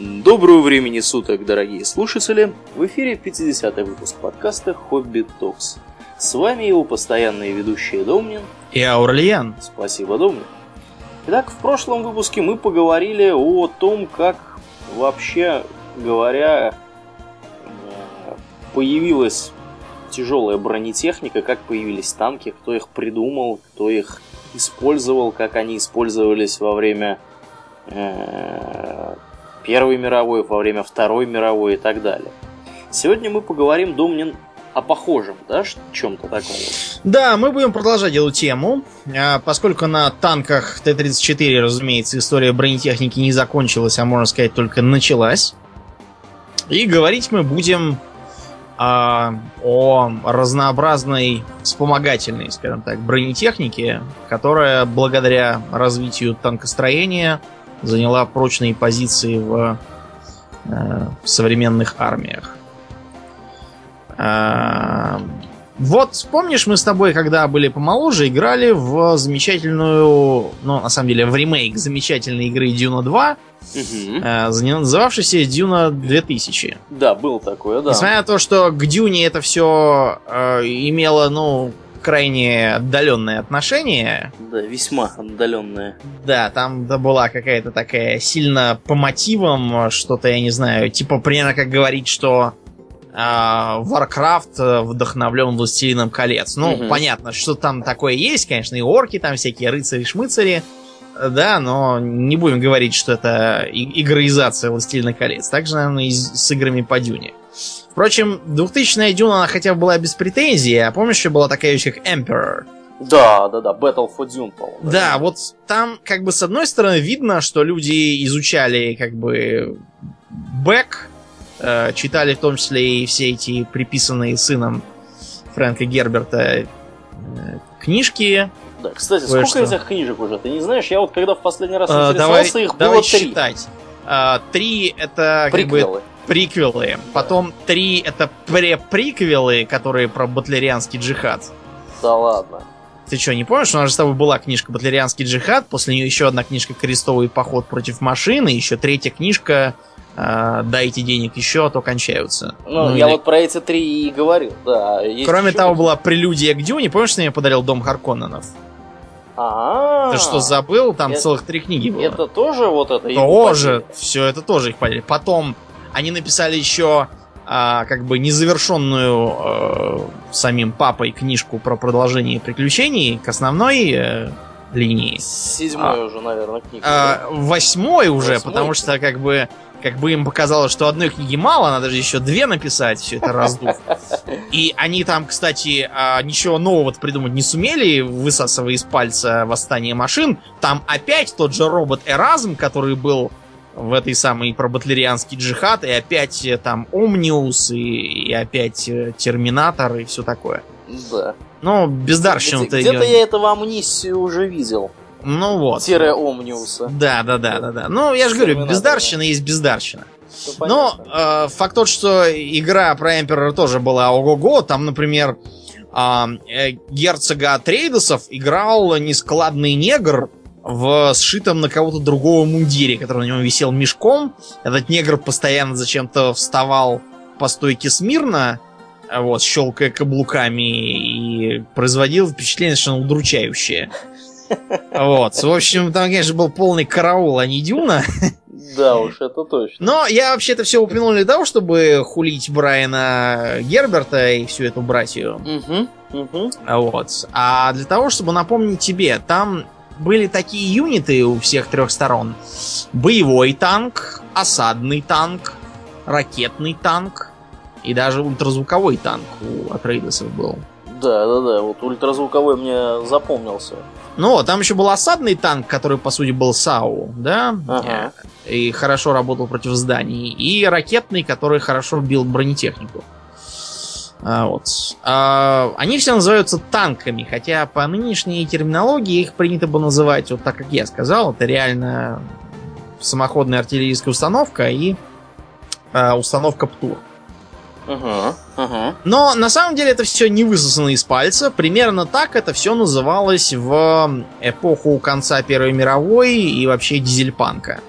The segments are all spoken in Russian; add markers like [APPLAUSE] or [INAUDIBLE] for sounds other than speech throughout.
Доброго времени суток, дорогие слушатели! В эфире 50-й выпуск подкаста «Хобби Токс». С вами его постоянные ведущие Домнин и Аурлиен. Спасибо, Домнин. Итак, в прошлом выпуске мы поговорили о том, как вообще говоря э, появилась тяжелая бронетехника, как появились танки, кто их придумал, кто их использовал, как они использовались во время э, Первой мировой, во время Второй мировой и так далее. Сегодня мы поговорим, Домнин, о похожем, да, чем-то таком. Да, мы будем продолжать эту тему, а, поскольку на танках Т-34, разумеется, история бронетехники не закончилась, а можно сказать только началась. И говорить мы будем а, о разнообразной вспомогательной, скажем так, бронетехнике, которая благодаря развитию танкостроения заняла прочные позиции в, э, в современных армиях. Э, вот, помнишь, мы с тобой, когда были помоложе, играли в замечательную, ну, на самом деле, в ремейк замечательной игры Дюна 2, угу. э, называвшейся Дюна 2000. Да, был такое, да. Несмотря на то, что к Дюне это все э, имело, ну, крайне отдаленное отношение. Да, весьма отдаленное. Да, там да, была какая-то такая сильно по мотивам, что-то, я не знаю, типа примерно как говорить, что э, Warcraft вдохновлен Властелином колец. Ну, угу. понятно, что там такое есть, конечно, и орки там всякие, рыцари-шмыцари, да, но не будем говорить, что это игроизация Властелина колец. Так же, наверное, и с играми по Дюне. Впрочем, 2000-я Дюна, она хотя бы была без претензий, а помнишь, еще была такая вещь, как Emperor? Да, да, да, Battle for Dune, по-моему. Да, да, вот там, как бы, с одной стороны, видно, что люди изучали, как бы, бэк, э, читали в том числе и все эти приписанные сыном Фрэнка Герберта э, книжки. Да, кстати, сколько этих книжек уже? Ты не знаешь? Я вот когда в последний раз э, интересовался, давай, их давай было три. считать. Uh, три это Приквелы. как бы приквелы. Потом три это преприквелы, которые про батлерианский джихад. Да ладно. Ты что, не помнишь? У нас же с тобой была книжка «Батлерианский джихад», после нее еще одна книжка «Крестовый поход против машины», еще третья книжка э, «Дайте денег еще, а то кончаются». Ну, ну я или... вот про эти три и говорил, да. Кроме того, была прелюдия к Дюне. Помнишь, что я подарил Дом Харконненов? А, Ты что, забыл? Там целых три книги было. Это тоже вот это? Тоже. Все это тоже их подарили. Потом они написали еще а, как бы незавершенную э, самим папой книжку про продолжение приключений к основной э, линии. Седьмой а, уже, наверное, книга. А, Восьмой уже, восьмой? потому что как бы как бы им показалось, что одной книги мало, надо же еще две написать, все это раздув. И они там, кстати, а, ничего нового придумать не сумели, высасывая из пальца восстание машин. Там опять тот же робот Эразм, который был в этой самой про батлерианский джихад, и опять э, там Омниус, и, и опять э, Терминатор, и все такое. Да. Ну, бездарщину-то Где-то ее... я этого амнисию уже видел. Ну вот. Тире Омниуса. Да, да, да, да, да. Ну, я же говорю, бездарщина есть бездарщина. Но э, факт тот, что игра про Эмперора тоже была ого-го. Там, например, а, э, герцога Трейдосов играл нескладный негр, в сшитом на кого-то другого мундире, который на нем висел мешком. Этот негр постоянно зачем-то вставал по стойке смирно, вот, щелкая каблуками, и производил впечатление совершенно удручающее. Вот. В общем, там, конечно, был полный караул, а не Дюна. Да уж, это точно. Но я вообще это все упомянул для того, чтобы хулить Брайана Герберта и всю эту братью. Угу, угу. Вот. А для того, чтобы напомнить тебе, там были такие юниты у всех трех сторон. Боевой танк, осадный танк, ракетный танк и даже ультразвуковой танк у Атрейдесов был. Да, да, да, вот ультразвуковой мне запомнился. Ну, там еще был осадный танк, который, по сути, был САУ, да? Ага. И хорошо работал против зданий. И ракетный, который хорошо бил бронетехнику. А, вот. А, они все называются танками, хотя по нынешней терминологии их принято бы называть, вот так как я сказал, это реально самоходная артиллерийская установка и а, установка ПТУР. Но на самом деле это все не высосано из пальца. Примерно так это все называлось в эпоху конца Первой мировой и вообще дизельпанка.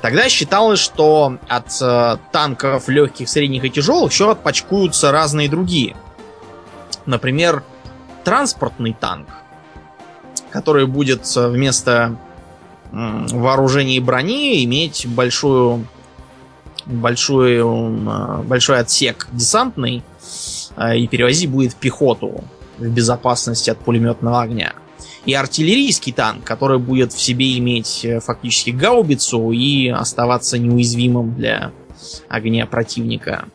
Тогда считалось, что от э, танков легких, средних и тяжелых еще отпочкуются разные другие. Например, транспортный танк, который будет э, вместо э, вооружения брони иметь большую, большую, э, большой отсек десантный э, и перевозить будет пехоту в безопасности от пулеметного огня и артиллерийский танк, который будет в себе иметь э, фактически гаубицу и оставаться неуязвимым для огня противника.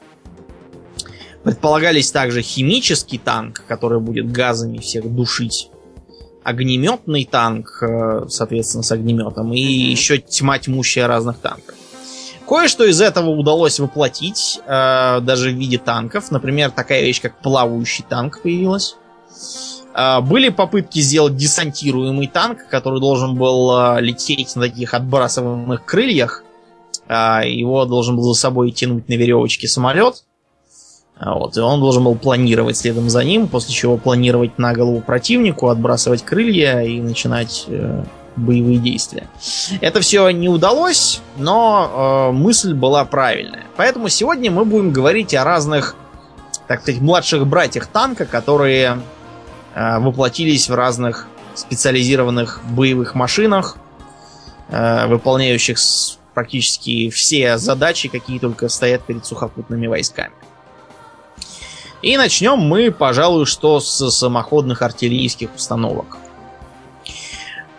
Предполагались также химический танк, который будет газами всех душить. Огнеметный танк, соответственно, с огнеметом. И еще тьма тьмущая разных танков. Кое-что из этого удалось воплотить, э, даже в виде танков. Например, такая вещь, как плавающий танк появилась. А, были попытки сделать десантируемый танк, который должен был а, лететь на таких отбрасываемых крыльях. А, его должен был за собой тянуть на веревочке самолет. Вот, и он должен был планировать следом за ним, после чего планировать на голову противнику, отбрасывать крылья и начинать э, боевые действия. Это все не удалось, но э, мысль была правильная. Поэтому сегодня мы будем говорить о разных, так сказать, младших братьях танка, которые Э, воплотились в разных специализированных боевых машинах, э, выполняющих практически все задачи, какие только стоят перед сухопутными войсками. И начнем мы, пожалуй, что с самоходных артиллерийских установок.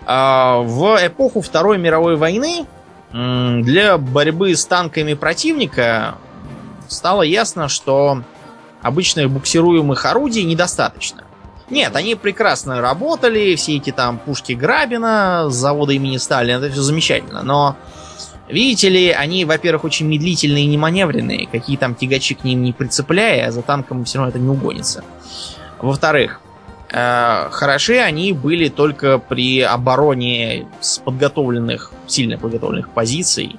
А, в эпоху Второй мировой войны для борьбы с танками противника стало ясно, что обычных буксируемых орудий недостаточно. Нет, они прекрасно работали, все эти там пушки Грабина с завода имени Сталина, это все замечательно, но Видите ли, они, во-первых, очень медлительные и неманевренные, какие там тягачи к ним не прицепляя, а за танком все равно это не угонится. Во-вторых, хороши они были только при обороне с подготовленных, сильно подготовленных позиций,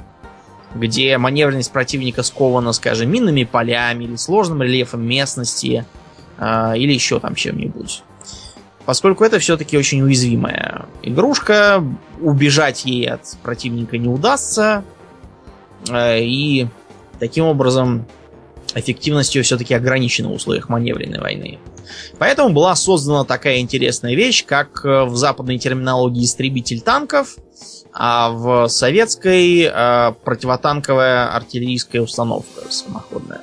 где маневренность противника скована, скажем, минными полями или сложным рельефом местности, а, или еще там чем-нибудь. Поскольку это все-таки очень уязвимая игрушка, убежать ей от противника не удастся, а, и таким образом эффективность ее все-таки ограничена в условиях маневренной войны. Поэтому была создана такая интересная вещь, как э, в западной терминологии истребитель танков, а в советской э, противотанковая артиллерийская установка самоходная.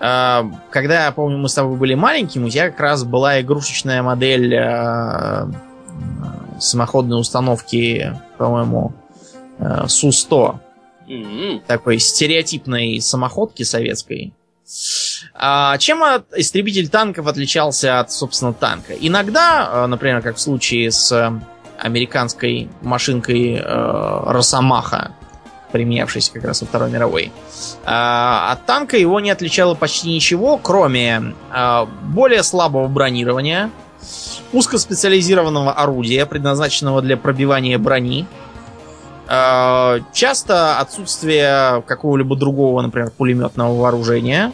А, когда, я помню, мы с тобой были маленькими, у тебя как раз была игрушечная модель э, самоходной установки, по-моему, э, Су-100. Mm-hmm. Такой стереотипной самоходки советской. А чем истребитель танков отличался от, собственно, танка? Иногда, например, как в случае с американской машинкой э, Росомаха, применявшийся как раз во Второй мировой. А, от танка его не отличало почти ничего, кроме а, более слабого бронирования, узкоспециализированного орудия, предназначенного для пробивания брони, а, часто отсутствие какого-либо другого, например, пулеметного вооружения,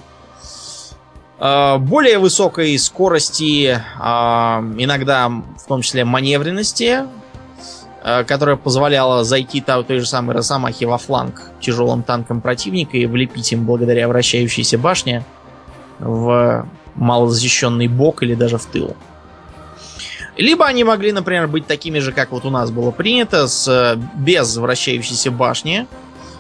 более высокой скорости, иногда в том числе маневренности, Э, которая позволяла зайти той же самой Росомахе во фланг тяжелым танком противника и влепить им благодаря вращающейся башне в малозащищенный бок или даже в тыл. Либо они могли, например, быть такими же, как вот у нас было принято, с, без вращающейся башни,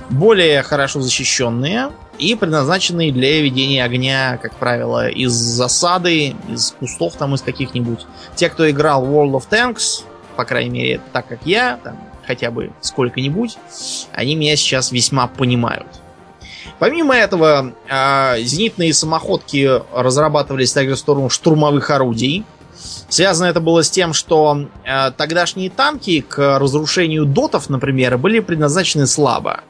более хорошо защищенные и предназначенные для ведения огня, как правило, из засады, из кустов там, из каких-нибудь. Те, кто играл World of Tanks, по крайней мере, так как я, там, хотя бы сколько-нибудь, они меня сейчас весьма понимают. Помимо этого, э, зенитные самоходки разрабатывались также в сторону штурмовых орудий. Связано это было с тем, что э, тогдашние танки к разрушению дотов, например, были предназначены слабо.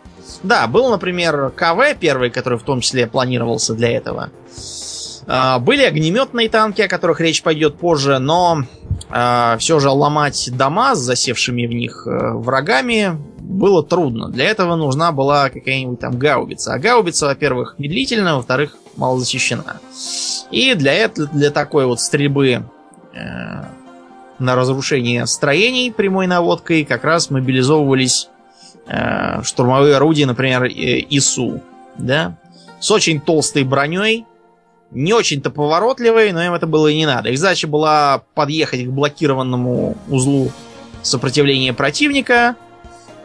Да, был, например, КВ первый, который в том числе планировался для этого. Э, были огнеметные танки, о которых речь пойдет позже, но э, все же ломать дома с засевшими в них э, врагами было трудно. Для этого нужна была какая-нибудь там гаубица. А гаубица, во-первых, медлительна, во-вторых, мало защищена. И для, этого, для такой вот стрельбы э, на разрушение строений прямой наводкой как раз мобилизовывались э, штурмовые орудия, например, ИСУ, да, с очень толстой броней, не очень-то поворотливой, но им это было и не надо. Их задача была подъехать к блокированному узлу сопротивления противника,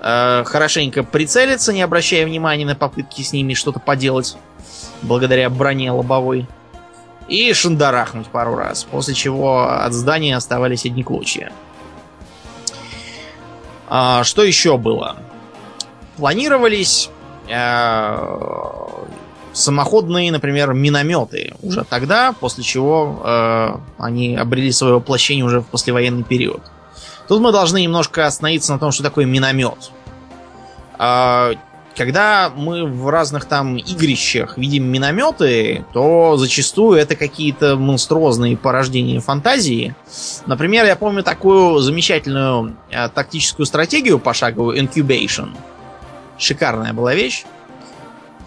э, хорошенько прицелиться, не обращая внимания на попытки с ними что-то поделать, благодаря броне лобовой, и шандарахнуть пару раз, после чего от здания оставались одни клочья. А, что еще было? Планировались э, самоходные, например, минометы уже тогда, после чего э, они обрели свое воплощение уже в послевоенный период. Тут мы должны немножко остановиться на том, что такое миномет. Э, когда мы в разных там игрищах видим минометы, то зачастую это какие-то монструозные порождения фантазии. Например, я помню такую замечательную э, тактическую стратегию пошаговую Incubation. Шикарная была вещь.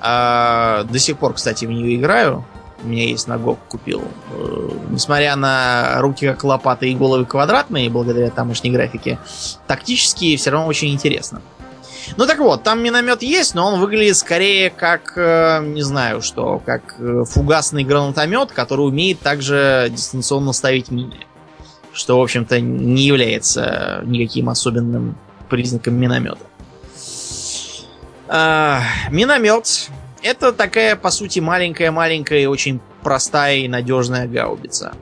А, до сих пор, кстати, в нее играю. У меня есть на GOG купил. Э, несмотря на руки как лопаты и головы квадратные, благодаря тамошней графике, тактически все равно очень интересно. Ну так вот, там миномет есть, но он выглядит скорее как, э, не знаю что, как э, фугасный гранатомет, который умеет также дистанционно ставить мины. Что, в общем-то, не является никаким особенным признаком миномета. А, миномет это такая, по сути, маленькая-маленькая и очень простая и надежная гаубица.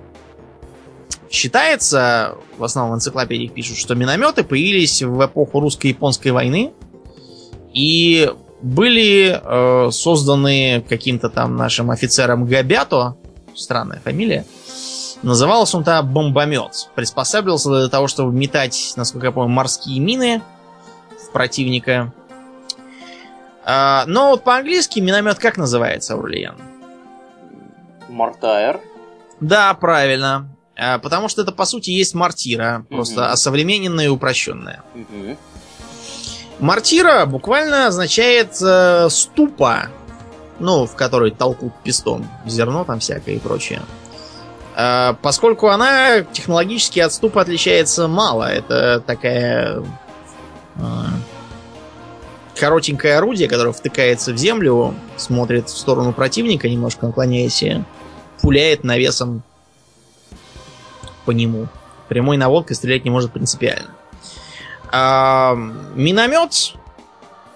Считается, в основном в энциклопедиях пишут, что минометы появились в эпоху русско-японской войны и были э, созданы каким-то там нашим офицером Габято, странная фамилия, назывался он тогда бомбомет. Приспосабливался для того, чтобы метать, насколько я помню, морские мины в противника но вот по-английски миномет как называется, Аурлиен? Мортайр. Да, правильно. А, потому что это, по сути, есть мортира. Просто угу. осовремененная и упрощенная. Угу. Мортира буквально означает э, ступа. Ну, в которой толкут пистон. Зерно там всякое и прочее. Э, поскольку она технологически от ступа отличается мало. Это такая... Э, коротенькое орудие, которое втыкается в землю, смотрит в сторону противника, немножко наклоняясь, и пуляет навесом по нему. Прямой наводкой стрелять не может принципиально. А, миномет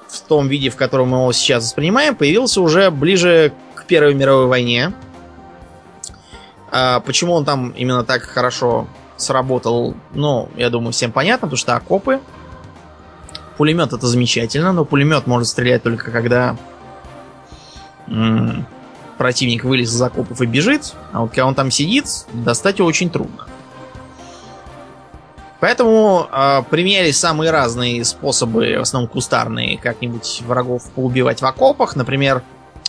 в том виде, в котором мы его сейчас воспринимаем, появился уже ближе к Первой мировой войне. А, почему он там именно так хорошо сработал, ну, я думаю, всем понятно, потому что окопы, Пулемет это замечательно, но пулемет может стрелять только когда м- противник вылез из окопов и бежит, а вот когда он там сидит, достать его очень трудно. Поэтому э, применялись самые разные способы, в основном кустарные, как-нибудь врагов поубивать в окопах. Например,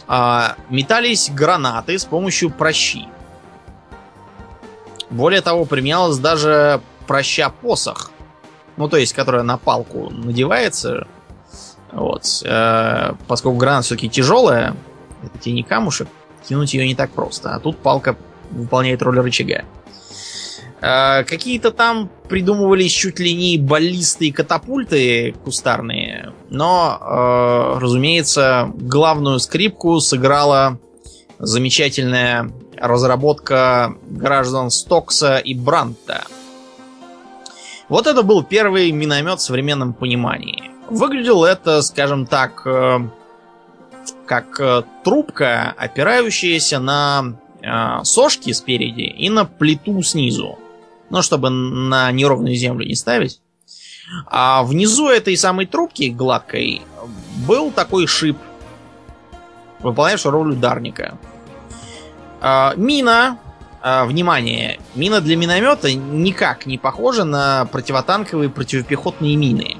э, метались гранаты с помощью прощи. Более того, применялась даже проща посох, ну, то есть, которая на палку надевается. Вот. Э, поскольку граната все-таки тяжелая, это не камушек, кинуть ее не так просто. А тут палка выполняет роль рычага. Э, какие-то там придумывались чуть ли не баллисты и катапульты кустарные, но, э, разумеется, главную скрипку сыграла замечательная разработка граждан Стокса и Бранта – вот это был первый миномет в современном понимании. Выглядел это, скажем так, э, как э, трубка, опирающаяся на э, сошки спереди и на плиту снизу. Ну, чтобы на неровную землю не ставить. А внизу этой самой трубки гладкой был такой шип, выполняющий роль ударника. Мина а, внимание, мина для миномета никак не похожа на противотанковые противопехотные мины.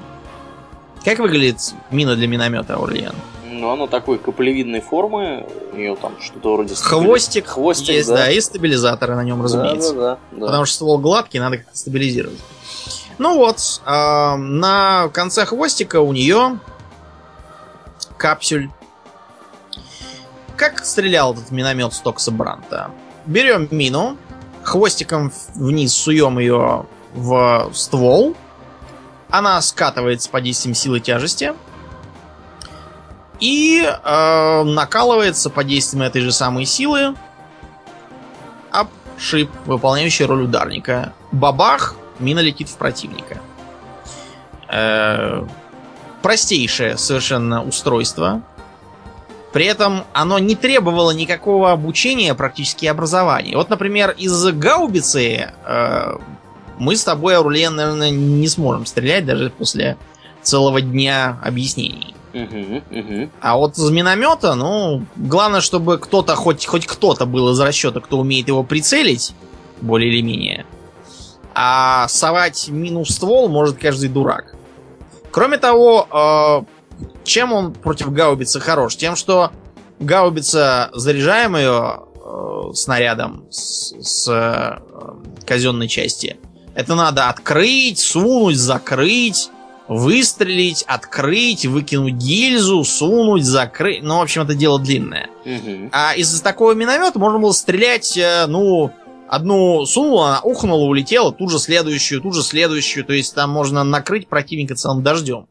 Как выглядит мина для миномета, Орлиан? Ну, она такой каплевидной формы, у нее там что-то вроде... Хвостик, Хвостик есть, да. да, и стабилизаторы на нем, разумеется. Да, да, да, да. Потому что ствол гладкий, надо как-то стабилизировать. Ну вот, э, на конце хвостика у нее капсюль. Как стрелял этот миномет Стокса Бранта? Берем мину, хвостиком вниз суем ее в ствол, она скатывается под действием силы тяжести, и э, накалывается под действием этой же самой силы об шип, выполняющий роль ударника. Бабах, мина летит в противника. Э, простейшее совершенно устройство. При этом оно не требовало никакого обучения, практически образования. Вот, например, из гаубицы э, мы с тобой, Аурлен, наверное, не сможем стрелять даже после целого дня объяснений. Угу, угу. А вот из миномета, ну, главное, чтобы кто-то, хоть, хоть кто-то был из расчета, кто умеет его прицелить, более или менее. А совать мину в ствол может каждый дурак. Кроме того, э, чем он против гаубицы хорош? Тем, что гаубица, заряжаем ее э, снарядом с, с э, казенной части, это надо открыть, сунуть, закрыть, выстрелить, открыть, выкинуть гильзу, сунуть, закрыть. Ну, в общем, это дело длинное. Угу. А из такого миномета можно было стрелять, э, ну, одну сунула, она ухнула, улетела, тут же следующую, тут же следующую. То есть там можно накрыть противника целым дождем.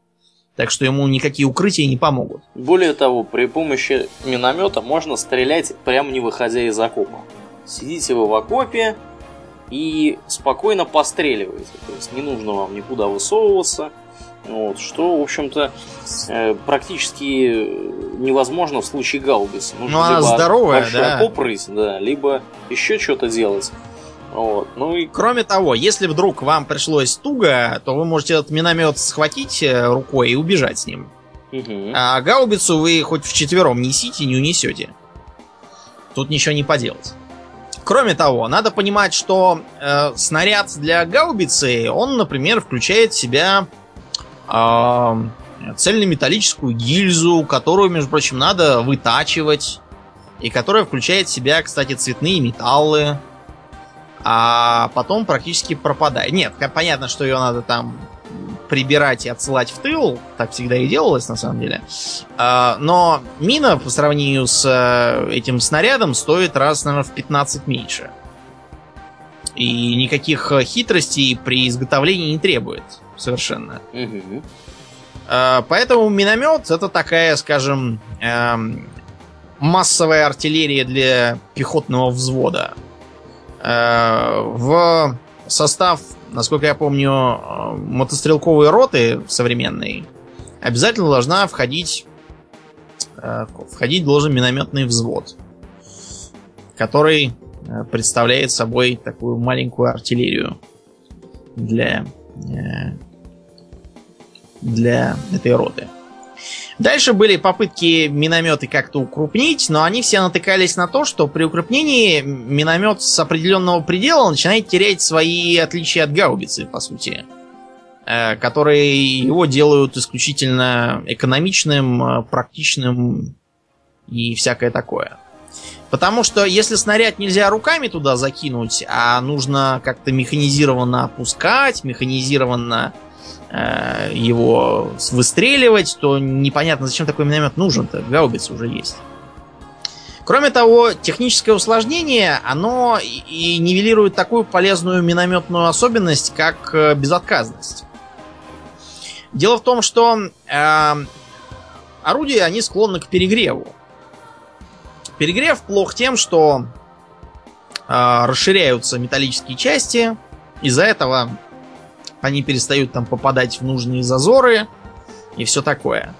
Так что ему никакие укрытия не помогут. Более того, при помощи миномета можно стрелять прямо не выходя из окопа. Сидите вы в окопе и спокойно постреливаете. То есть не нужно вам никуда высовываться. Вот, что, в общем-то, э, практически невозможно в случае гаубицы. Нужно Ну, либо здоровая, да. окоп рыть, да, либо еще что-то делать. Вот. Ну и Кроме того, если вдруг вам пришлось туго, то вы можете этот миномет схватить э, рукой и убежать с ним. Мгм. А гаубицу вы хоть вчетвером несите, не унесете. Тут ничего не поделать. Кроме того, надо понимать, что э, снаряд для гаубицы, он, например, включает в себя э, цельнометаллическую гильзу, которую, между прочим, надо вытачивать. И которая включает в себя, кстати, цветные металлы. А потом практически пропадает. Нет, понятно, что ее надо там прибирать и отсылать в тыл. Так всегда и делалось, на самом деле. А, но мина по сравнению с э, этим снарядом стоит раз, наверное, в 15 меньше. И никаких э, хитростей при изготовлении не требует совершенно. А, Поэтому миномет это такая, скажем, эм, массовая артиллерия для пехотного взвода. Э, В состав, насколько я помню, э, мотострелковой роты современной обязательно должна входить э, входить должен минометный взвод, который представляет собой такую маленькую артиллерию для для этой роты. Дальше были попытки минометы как-то укрупнить, но они все натыкались на то, что при укрупнении миномет с определенного предела начинает терять свои отличия от гаубицы, по сути. э, Которые его делают исключительно экономичным, э, практичным и всякое такое. Потому что если снаряд нельзя руками туда закинуть, а нужно как-то механизированно опускать, механизированно его выстреливать, то непонятно, зачем такой миномет нужен-то. Гаубица уже есть. Кроме того, техническое усложнение, оно и нивелирует такую полезную минометную особенность, как э, безотказность. Дело в том, что э, орудия, они склонны к перегреву. Перегрев плох тем, что э, расширяются металлические части, из-за этого они перестают там попадать в нужные зазоры и все такое.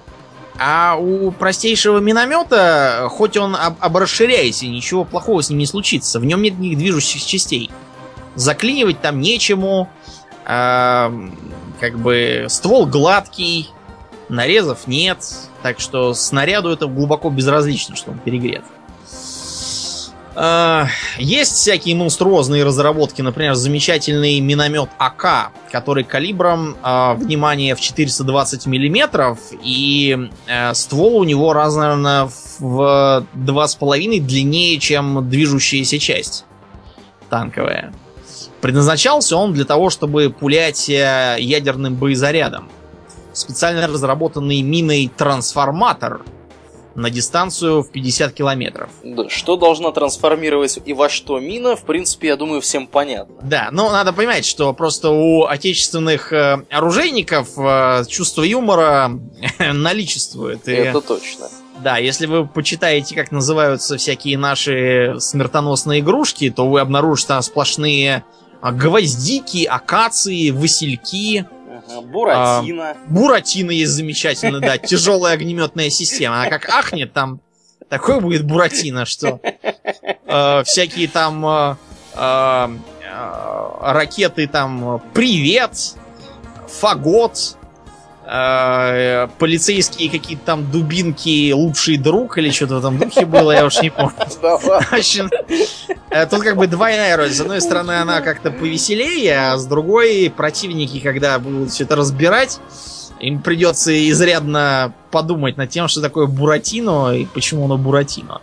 А у простейшего миномета, хоть он об, обрасширяйся, ничего плохого с ним не случится. В нем нет никаких движущихся частей. Заклинивать там нечему. а, как бы ствол гладкий, нарезов нет. Так что снаряду это глубоко безразлично, что он перегрет. А, Есть всякие монструозные разработки, например, замечательный миномет АК, который калибром, а, внимание, в 420 миллиметров, и э, ствол у него раз, наверное, в два с половиной длиннее, чем движущаяся часть танковая. Предназначался он для того, чтобы пулять э, ядерным боезарядом. Специально разработанный миной трансформатор на дистанцию в 50 километров. Да, Что должна трансформировать и во что мина, в принципе, я думаю, всем понятно. Да, но надо понимать, что просто у отечественных э, оружейников э, чувство юмора наличествует. И Это точно. Да, если вы почитаете, как называются всякие наши смертоносные игрушки, то вы обнаружите там сплошные а, гвоздики, акации, васильки. Буратино. А, Буратино есть замечательно, да. Тяжелая огнеметная система. Она как ахнет, там такой будет Буратино, что э, всякие там э, э, ракеты там «Привет», «Фагот», э, полицейские какие-то там дубинки «Лучший друг» или что-то в этом духе было, я уж не помню. [LAUGHS] Э, тут как бы двойная роль. С одной стороны, она как-то повеселее, а с другой противники, когда будут все это разбирать, им придется изрядно подумать над тем, что такое Буратино и почему оно Буратино.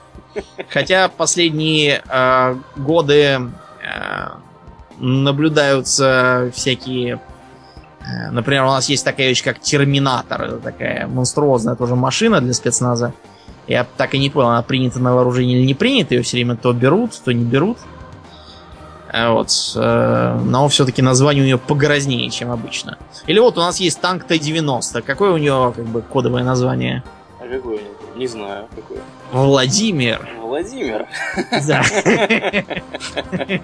Хотя последние э, годы э, наблюдаются всякие... Э, например, у нас есть такая вещь, как Терминатор. Это такая монструозная тоже машина для спецназа. Я так и не понял, она принята на вооружение или не принята. Ее все время то берут, то не берут. Э, вот. Э, но все-таки название у нее погрознее, чем обычно. Или вот у нас есть танк Т-90. Какое у нее как бы кодовое название? Какое? Не знаю, какое. Владимир. Владимир. Да. [LAUGHS]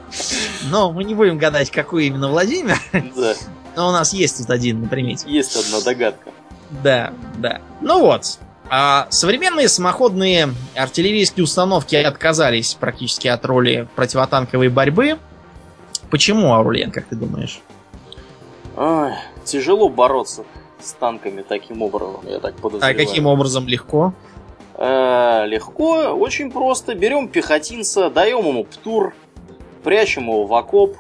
Но мы не будем гадать, какой именно Владимир. Да. Но у нас есть тут один на примете. Есть одна догадка. Да, да. Ну вот. А современные самоходные артиллерийские установки отказались практически от роли противотанковой борьбы. Почему, Аурлен, как ты думаешь? Ой, тяжело бороться с танками таким образом, я так подозреваю. А каким образом легко? Э, легко, очень просто. Берем пехотинца, даем ему птур, прячем его в окоп.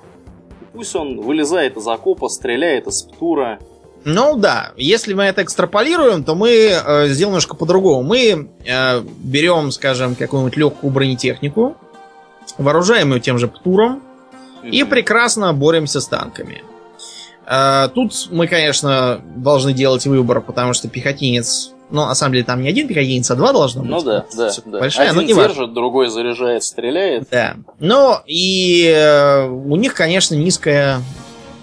Пусть он вылезает из окопа, стреляет из птура. Ну да, если мы это экстраполируем, то мы э, сделаем немножко по-другому. Мы э, берем, скажем, какую-нибудь легкую бронетехнику, вооружаем ее тем же птуром mm-hmm. и прекрасно боремся с танками. Э, тут мы, конечно, должны делать выбор, потому что пехотинец но на самом деле там не один пехотинец, а два должно быть. Ну да, да, да. Большая, один но не держит, важно. другой заряжает, стреляет. Да. Но и э, у них, конечно, низкая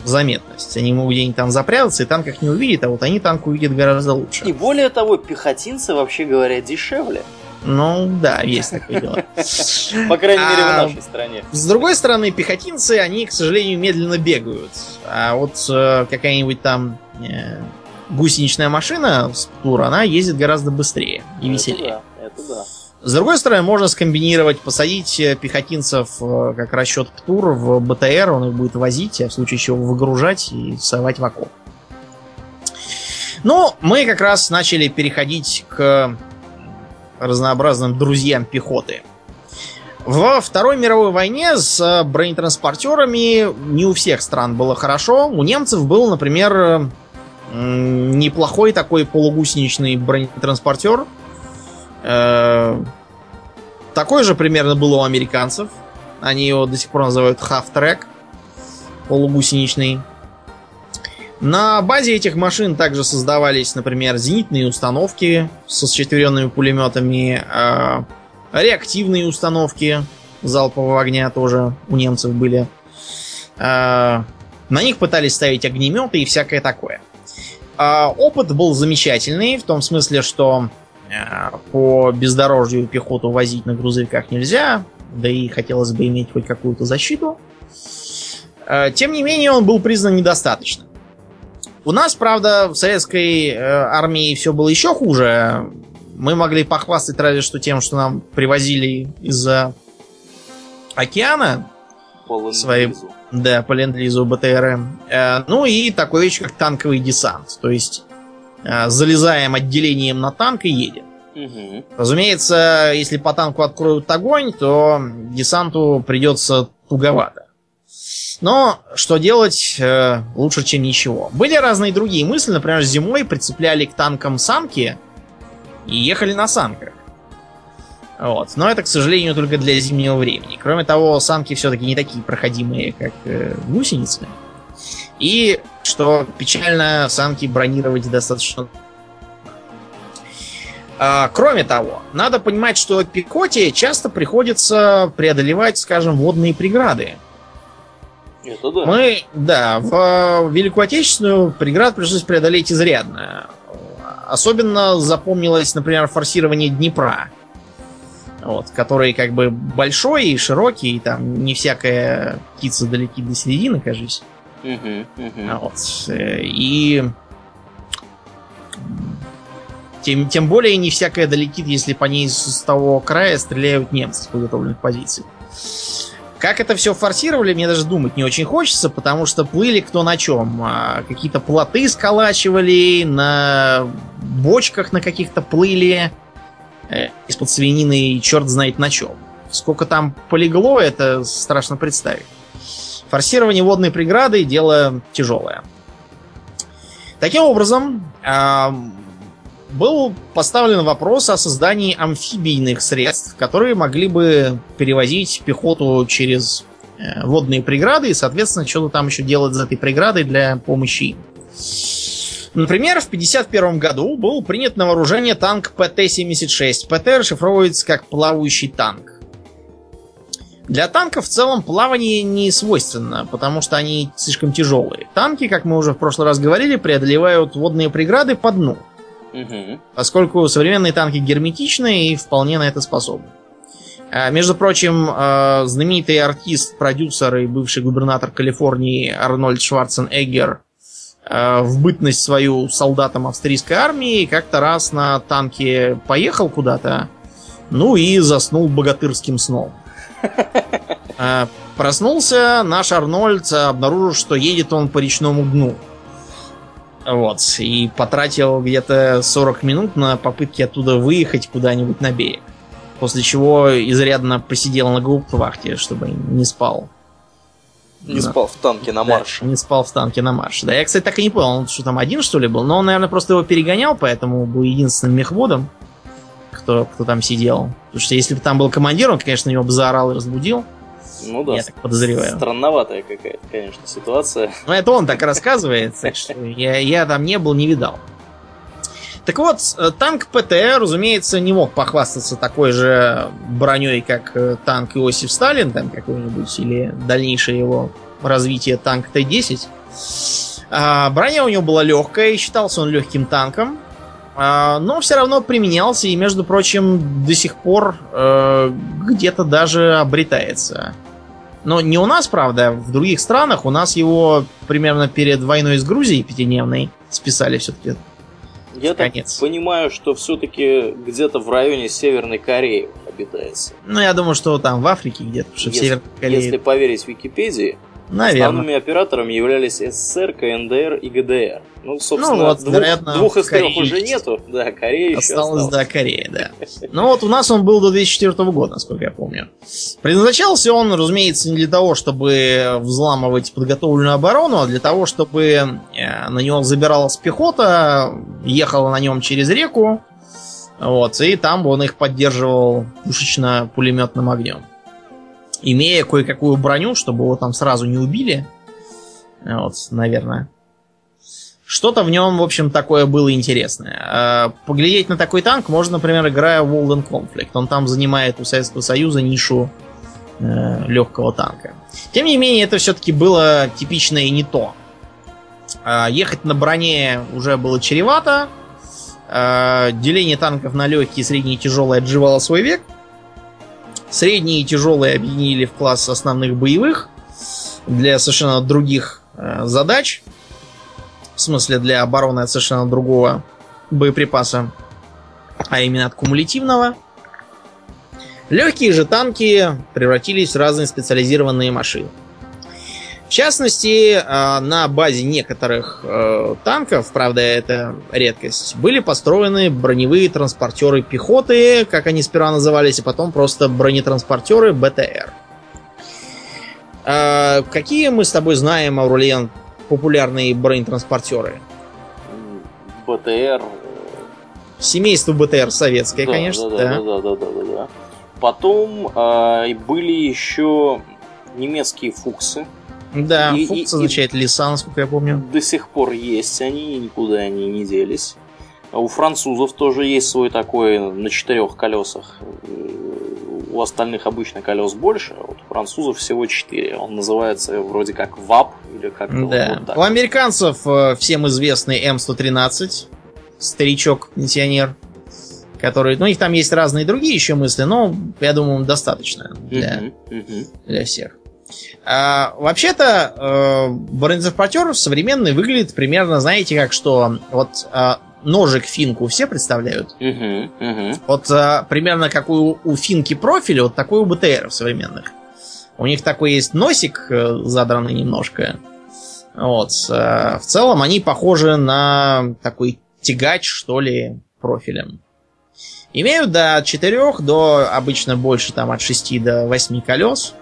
заметность. Они могут где-нибудь там запрятаться, и танк их не увидит, а вот они танк увидят гораздо лучше. И более того, пехотинцы, вообще говоря, дешевле. Ну да, есть такое дело. [LAUGHS] По крайней мере, в А, нашей стране. С другой стороны, пехотинцы, они, к сожалению, медленно бегают. А вот э, какая-нибудь там э, гусеничная машина с тур, она ездит гораздо быстрее и веселее. Это да. С другой стороны, можно скомбинировать, посадить э, пехотинцев как расчет ПТУР в БТР, он их будет возить, а в случае чего выгружать и совать в окоп. Ну, мы как раз начали переходить к разнообразным друзьям пехоты. Во Второй мировой войне с бронетранспортерами не у всех стран было хорошо. У немцев был, например, м, неплохой такой полугусеничный бронетранспортер. Э, Такой же примерно был у американцев. Они его до сих пор называют half-track. Полугусеничный. На базе этих машин также создавались, например, зенитные установки со счетверенными пулеметами, э, реактивные установки залпового огня тоже у немцев были. Э, на них пытались ставить огнеметы и всякое такое. А, опыт был замечательный, в том смысле, что э, по бездорожью пехоту возить на грузовиках нельзя, да и хотелось бы иметь хоть какую-то защиту. Э, Тем не менее, он был признан недостаточным. У нас, правда, в советской э, армии все было еще хуже. Мы могли похвастать разве что тем, что нам привозили из-за океана По ленд-лизу. да, по ленд-лизу БТР. Э, ну и такой вещь, как танковый десант. То есть э, залезаем отделением на танк и едем. Мгм. Разумеется, если по танку откроют огонь, то десанту придется туговато. Но что делать э, лучше, чем ничего. Были разные другие мысли. Например, зимой прицепляли к танкам санки и ехали на санках. Вот. Но это, к сожалению, только для зимнего времени. Кроме того, санки все-таки не такие проходимые, как э, гусеницы. И, что печально, санки бронировать достаточно а, Кроме того, надо понимать, что пехоте часто приходится преодолевать, скажем, водные преграды. Это да. Мы, да, в Великую Отечественную преград пришлось преодолеть изрядно. особенно запомнилось, например, форсирование Днепра. Вот, который как бы большой и широкий, и там не всякая птица долетит до середины, кажется. Мгм, мгм. Вот. э, И тем, тем более не всякая долетит, если по ней с, с того края стреляют немцы с подготовленных позиций. Как это все форсировали, мне даже думать не очень хочется, потому что плыли кто на чем. А, Какие-то плоты сколачивали, на бочках на каких-то плыли э, из-под свинины и черт знает на чем. Сколько там полегло, это страшно представить. Форсирование водной преграды дело тяжелое. Таким образом, был поставлен вопрос о создании амфибийных средств, которые могли бы перевозить пехоту через э, водные преграды и, соответственно, что-то там еще делать за этой преградой для помощи им. Например, в 1951 году был принят на вооружение танк ПТ-76. ПТ расшифровывается как плавающий танк. Для танков в целом плавание не свойственно, потому что они слишком тяжелые. Танки, как мы уже в прошлый раз говорили, преодолевают водные преграды по дну, Мгм. поскольку современные танки герметичны и вполне на это способны. А, Между прочим, э, знаменитый артист, продюсер и бывший губернатор Калифорнии Арнольд Шварценеггер э, в бытность свою солдатом австрийской армии как-то раз на танке поехал куда-то, ну и заснул богатырским сном. [LAUGHS] А, Проснулся наш Арнольд, обнаружил, что едет он по речному дну. Вот, и потратил где-то 40 минут на попытки оттуда выехать куда-нибудь на берег. После чего изрядно посидел на гауптвахте, чтобы не спал. Не Да. спал в танке на Да, марше. не спал в танке на марше. Да, я, кстати, так и не понял, он что там один, что ли, был? Но он, наверное, просто его перегонял, поэтому был единственным мехводом, кто, кто там сидел. Потому что если бы там был командир, он, конечно, его бы заорал и разбудил. Ну да, Я так подозреваю. странноватая какая-то, конечно, ситуация. [LAUGHS] Но это он так рассказывает, так что я, я там не был, не видал. Так вот, э, танк ПТ, разумеется, не мог похвастаться такой же броней, как э, танк Иосиф Сталин, там какой-нибудь, или дальнейшее его развитие танк Т-10. А, броня у него была легкая, и считался он легким танком, а, но все равно применялся и, между прочим, до сих пор э, где-то даже обретается. Но не у нас, правда, в других странах. У нас его примерно перед войной с Грузией пятидневной списали все-таки. Я так Конец. понимаю, что все-таки где-то в районе Северной Кореи обитается. Ну, я думаю, что там в Африке где-то, потому что в Если- Северной Корее... Если поверить Википедии, Наверное. основными операторами являлись СССР, КНДР и ГДР. Ну, собственно, Ну вот, двух, вероятно, двух из трех уже нету. Да, Корея Осталось, осталась. да, Корея, да. Ну вот у нас он был до 2004 года, насколько я помню. Предназначался он, разумеется, не для того, чтобы взламывать подготовленную оборону, а для того, чтобы э, на него забиралась пехота, ехала на нем через реку, вот, и там он их поддерживал пушечно-пулеметным огнем. Имея кое-какую броню, чтобы его там сразу не убили, вот, наверное. Что-то в нем, в общем, такое было интересное. А, Поглядеть на такой танк можно, например, играя в World Conflict. Он там занимает у Советского Союза нишу э, легкого танка. Тем не менее, это все-таки было типичное и не то. А, Ехать на броне уже было чревато. Деление танков на легкие, средние и тяжелые отживало свой век. Средние и тяжелые объединили в класс основных боевых для совершенно других э, задач. В смысле, для обороны от совершенно другого боеприпаса, а именно от кумулятивного. Легкие же танки превратились в разные специализированные машины. В частности, э, на базе некоторых э, танков, правда это редкость, были построены броневые транспортеры пехоты, как они сперва назывались, а потом просто бронетранспортеры БТР. Э, Какие мы с тобой знаем, Аурелиан, популярные бронетранспортеры? БТР. Семейство БТР советское, да, конечно, да, да. да, да, да, да, да. Потом и были еще немецкие фуксы. Да, И- Фукс и- означает леса, насколько я помню. До сих пор есть они, и никуда они не делись. У французов тоже есть свой такой на четырех колесах. Э, У остальных обычно колес больше, а вот у французов всего четыре. Он называется вроде как ВАП или как-то Да. вот так. У американцев э, всем известный М113. старичок-пенсионер, который... Ну, у них там есть разные другие еще мысли, но, я думаю, достаточно для, для всех. А, вообще-то, э, бронетранспортер современный выглядит примерно, знаете, как что вот э, ножик финку все представляют? Вот э, примерно как у, у финки профиль, вот такой у БТР современных. У них такой есть носик э, задранный немножко. Вот. Э, в целом они похожи на такой тягач, что ли, профилем. Имеют до 4, до обычно больше там от 6 до 8 колес,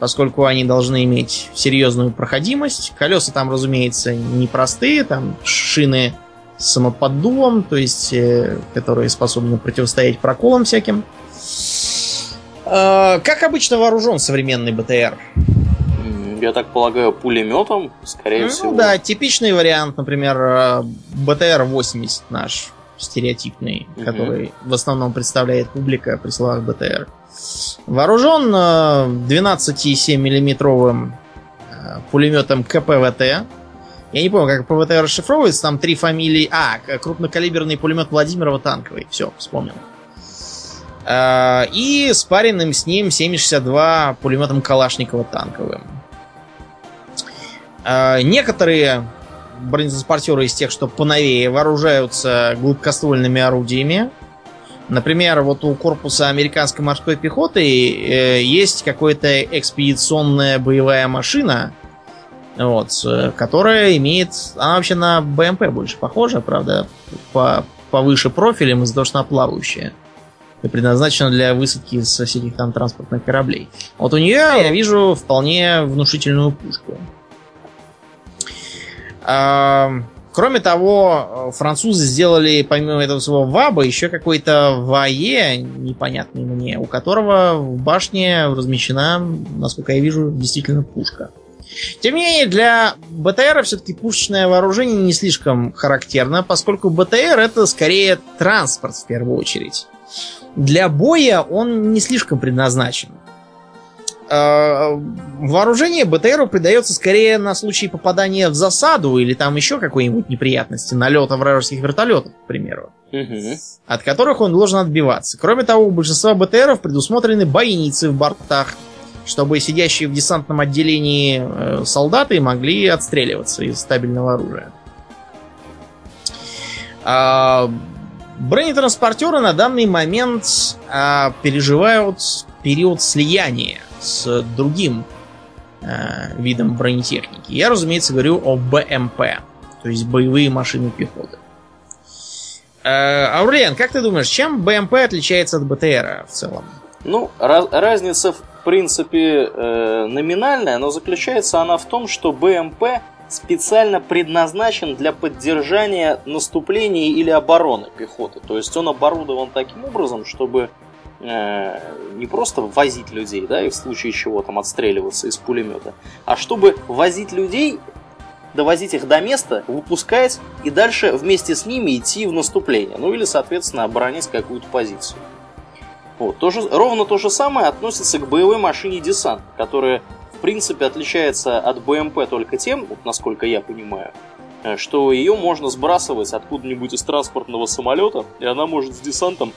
поскольку они должны иметь серьезную проходимость. Колеса там, разумеется, непростые, там шины с самоподдувом, то есть, э, которые способны противостоять проколам всяким. Э, как обычно вооружен современный БТР? Я так полагаю, пулеметом, скорее ну, всего. Ну да, типичный вариант, например, э, БТР-80 наш стереотипный, угу. который в основном представляет публика при словах БТР. Вооружен 12,7 миллиметровым пулеметом КПВТ. Я не помню, как ПВТ расшифровывается, там три фамилии. А, крупнокалиберный пулемет Владимирова танковый. Все, вспомнил. И спаренным с ним 7,62 пулеметом Калашникова танковым. А, некоторые бронетранспортеры из тех, что поновее, вооружаются гладкоствольными орудиями. Например, вот у корпуса американской морской пехоты э, есть какая-то экспедиционная боевая машина, вот, которая имеет... Она вообще на БМП больше похожа, правда, по, повыше профилем из-за того, что она плавающая. И предназначена для высадки со всяких там транспортных кораблей. Вот у нее я вижу вполне внушительную пушку. Кроме того, французы сделали, помимо этого своего ВАБа, еще какой-то ВАЕ, непонятный мне, у которого в башне размещена, насколько я вижу, действительно пушка. Тем не менее, для БТР все-таки пушечное вооружение не слишком характерно, поскольку БТР это скорее транспорт в первую очередь. Для боя он не слишком предназначен. Э, вооружение БТРу придается скорее на случай попадания в засаду или там еще какой-нибудь неприятности, налета вражеских вертолетов, к примеру, угу. от которых он должен отбиваться. Кроме того, у большинства БТРов предусмотрены бойницы в бортах, чтобы сидящие в десантном отделении э, солдаты могли отстреливаться из стабильного оружия. А, бронетранспортеры на данный момент а, переживают период слияния с другим э, видом бронетехники. Я, разумеется, говорю о БМП, то есть боевые машины пехоты. Э, Аурлиен, как ты думаешь, чем БМП отличается от БТРа в целом? Ну, раз, разница в принципе э, номинальная, но заключается она в том, что БМП специально предназначен для поддержания наступления или обороны пехоты. То есть он оборудован таким образом, чтобы не просто возить людей, да, и в случае чего там отстреливаться из пулемета, а чтобы возить людей, довозить их до места, выпускать и дальше вместе с ними идти в наступление. Ну или, соответственно, оборонять какую-то позицию. Вот. То же, ровно то же самое относится к боевой машине десант, которая, в принципе, отличается от БМП только тем, вот, насколько я понимаю, э, что ее можно сбрасывать откуда-нибудь из транспортного самолета, и она может с десантом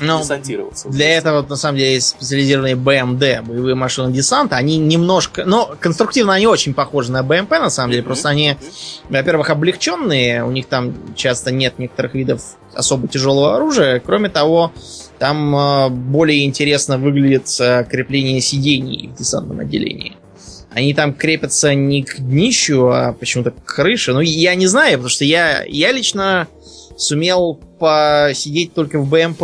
но ну, десантироваться. Для этого, на самом деле, есть специализированные БМД, боевые машины десанта. Они немножко... Но конструктивно они очень похожи на БМП, на самом деле. Mm-hmm. Просто они, во-первых, облегченные. У них там часто нет некоторых видов особо тяжелого оружия. Кроме того, там э, более интересно выглядит э, крепление сидений в десантном отделении. Они там крепятся не к днищу, а почему-то к крыше. Ну, я не знаю, потому что я, я лично сумел посидеть только в БМП.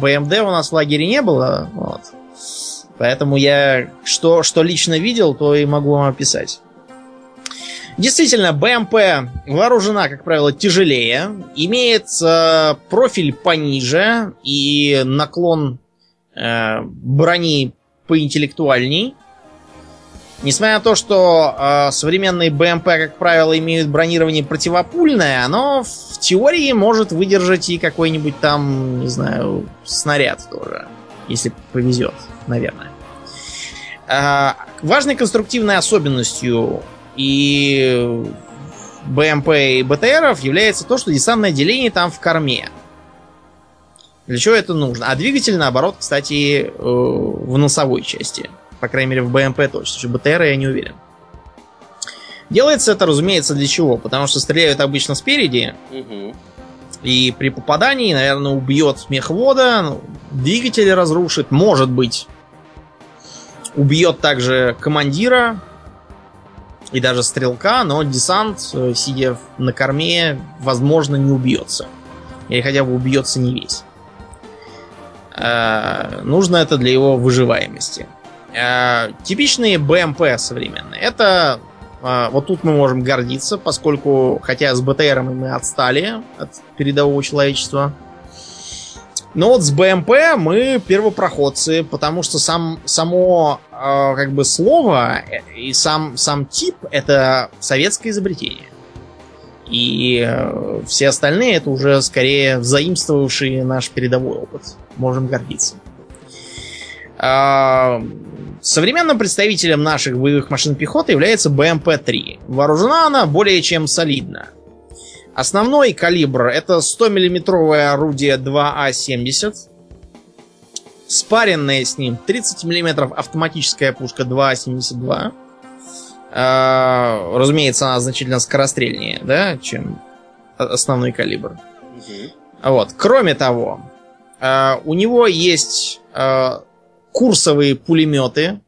БМД у нас в лагере не было. Вот. Поэтому я что, что лично видел, то и могу вам описать. Действительно, БМП вооружена, как правило, тяжелее, имеет э, профиль пониже и наклон э, брони поинтеллектуальней. Несмотря на то, что э, современные БМП, как правило, имеют бронирование противопульное, оно в теории может выдержать и какой-нибудь там, не знаю, снаряд тоже. Если повезет, наверное. Э, важной конструктивной особенностью и БМП и БТРов является то, что десантное деление там в корме. Для чего это нужно? А двигатель, наоборот, кстати, э, в носовой части. По крайней мере, в БМП точно. Что БТР я не уверен. Делается это, разумеется, для чего? Потому что стреляют обычно спереди. Угу. И при попадании, наверное, убьет мехвода, ну, двигатель разрушит, может быть. Убьет также командира и даже стрелка, но десант, э, сидя на корме, возможно, не убьется. Или хотя бы убьется не весь. Э, нужно это для его выживаемости. Э, типичные БМП современные. Это э, вот тут мы можем гордиться, поскольку, хотя с БТРом мы отстали от передового человечества, но вот с БМП мы первопроходцы, потому что сам, само э, как бы слово и сам, сам тип это советское изобретение. И все остальные это уже скорее заимствовавшие наш передовой опыт. Можем гордиться. Э, современным представителем наших боевых машин пехоты является БМП-3. Вооружена она более чем солидно. Основной калибр это 100 миллиметровое орудие 2А70. Спаренная с ним 30 мм автоматическая пушка 2А72. Э, разумеется, она значительно скорострельнее, да, чем основной калибр. Угу. Вот. Кроме того, у него есть курсовые пулеметы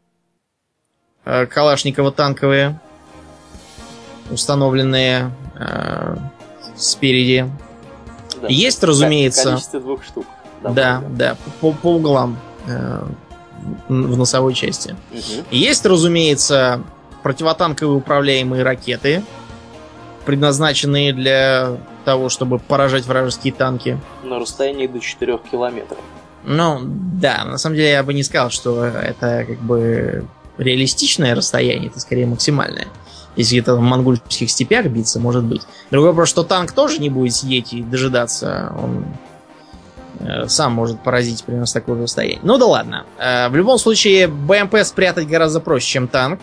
Калашникова танковые, установленные спереди. Да. Есть, разумеется. Количество двух штук. Да, да, по, по углам в носовой части. Угу. Есть, разумеется, противотанковые управляемые ракеты, предназначенные для того, чтобы поражать вражеские танки. На расстоянии до 4 километров. Ну, да, на самом деле я бы не сказал, что это как бы реалистичное расстояние, это скорее максимальное. Если где-то в монгольских степях биться, может быть. Другой вопрос, что танк тоже не будет сидеть и дожидаться. Он э, сам может поразить примерно с такого расстояния. Ну да ладно. Э, в любом случае, БМП спрятать гораздо проще, чем танк.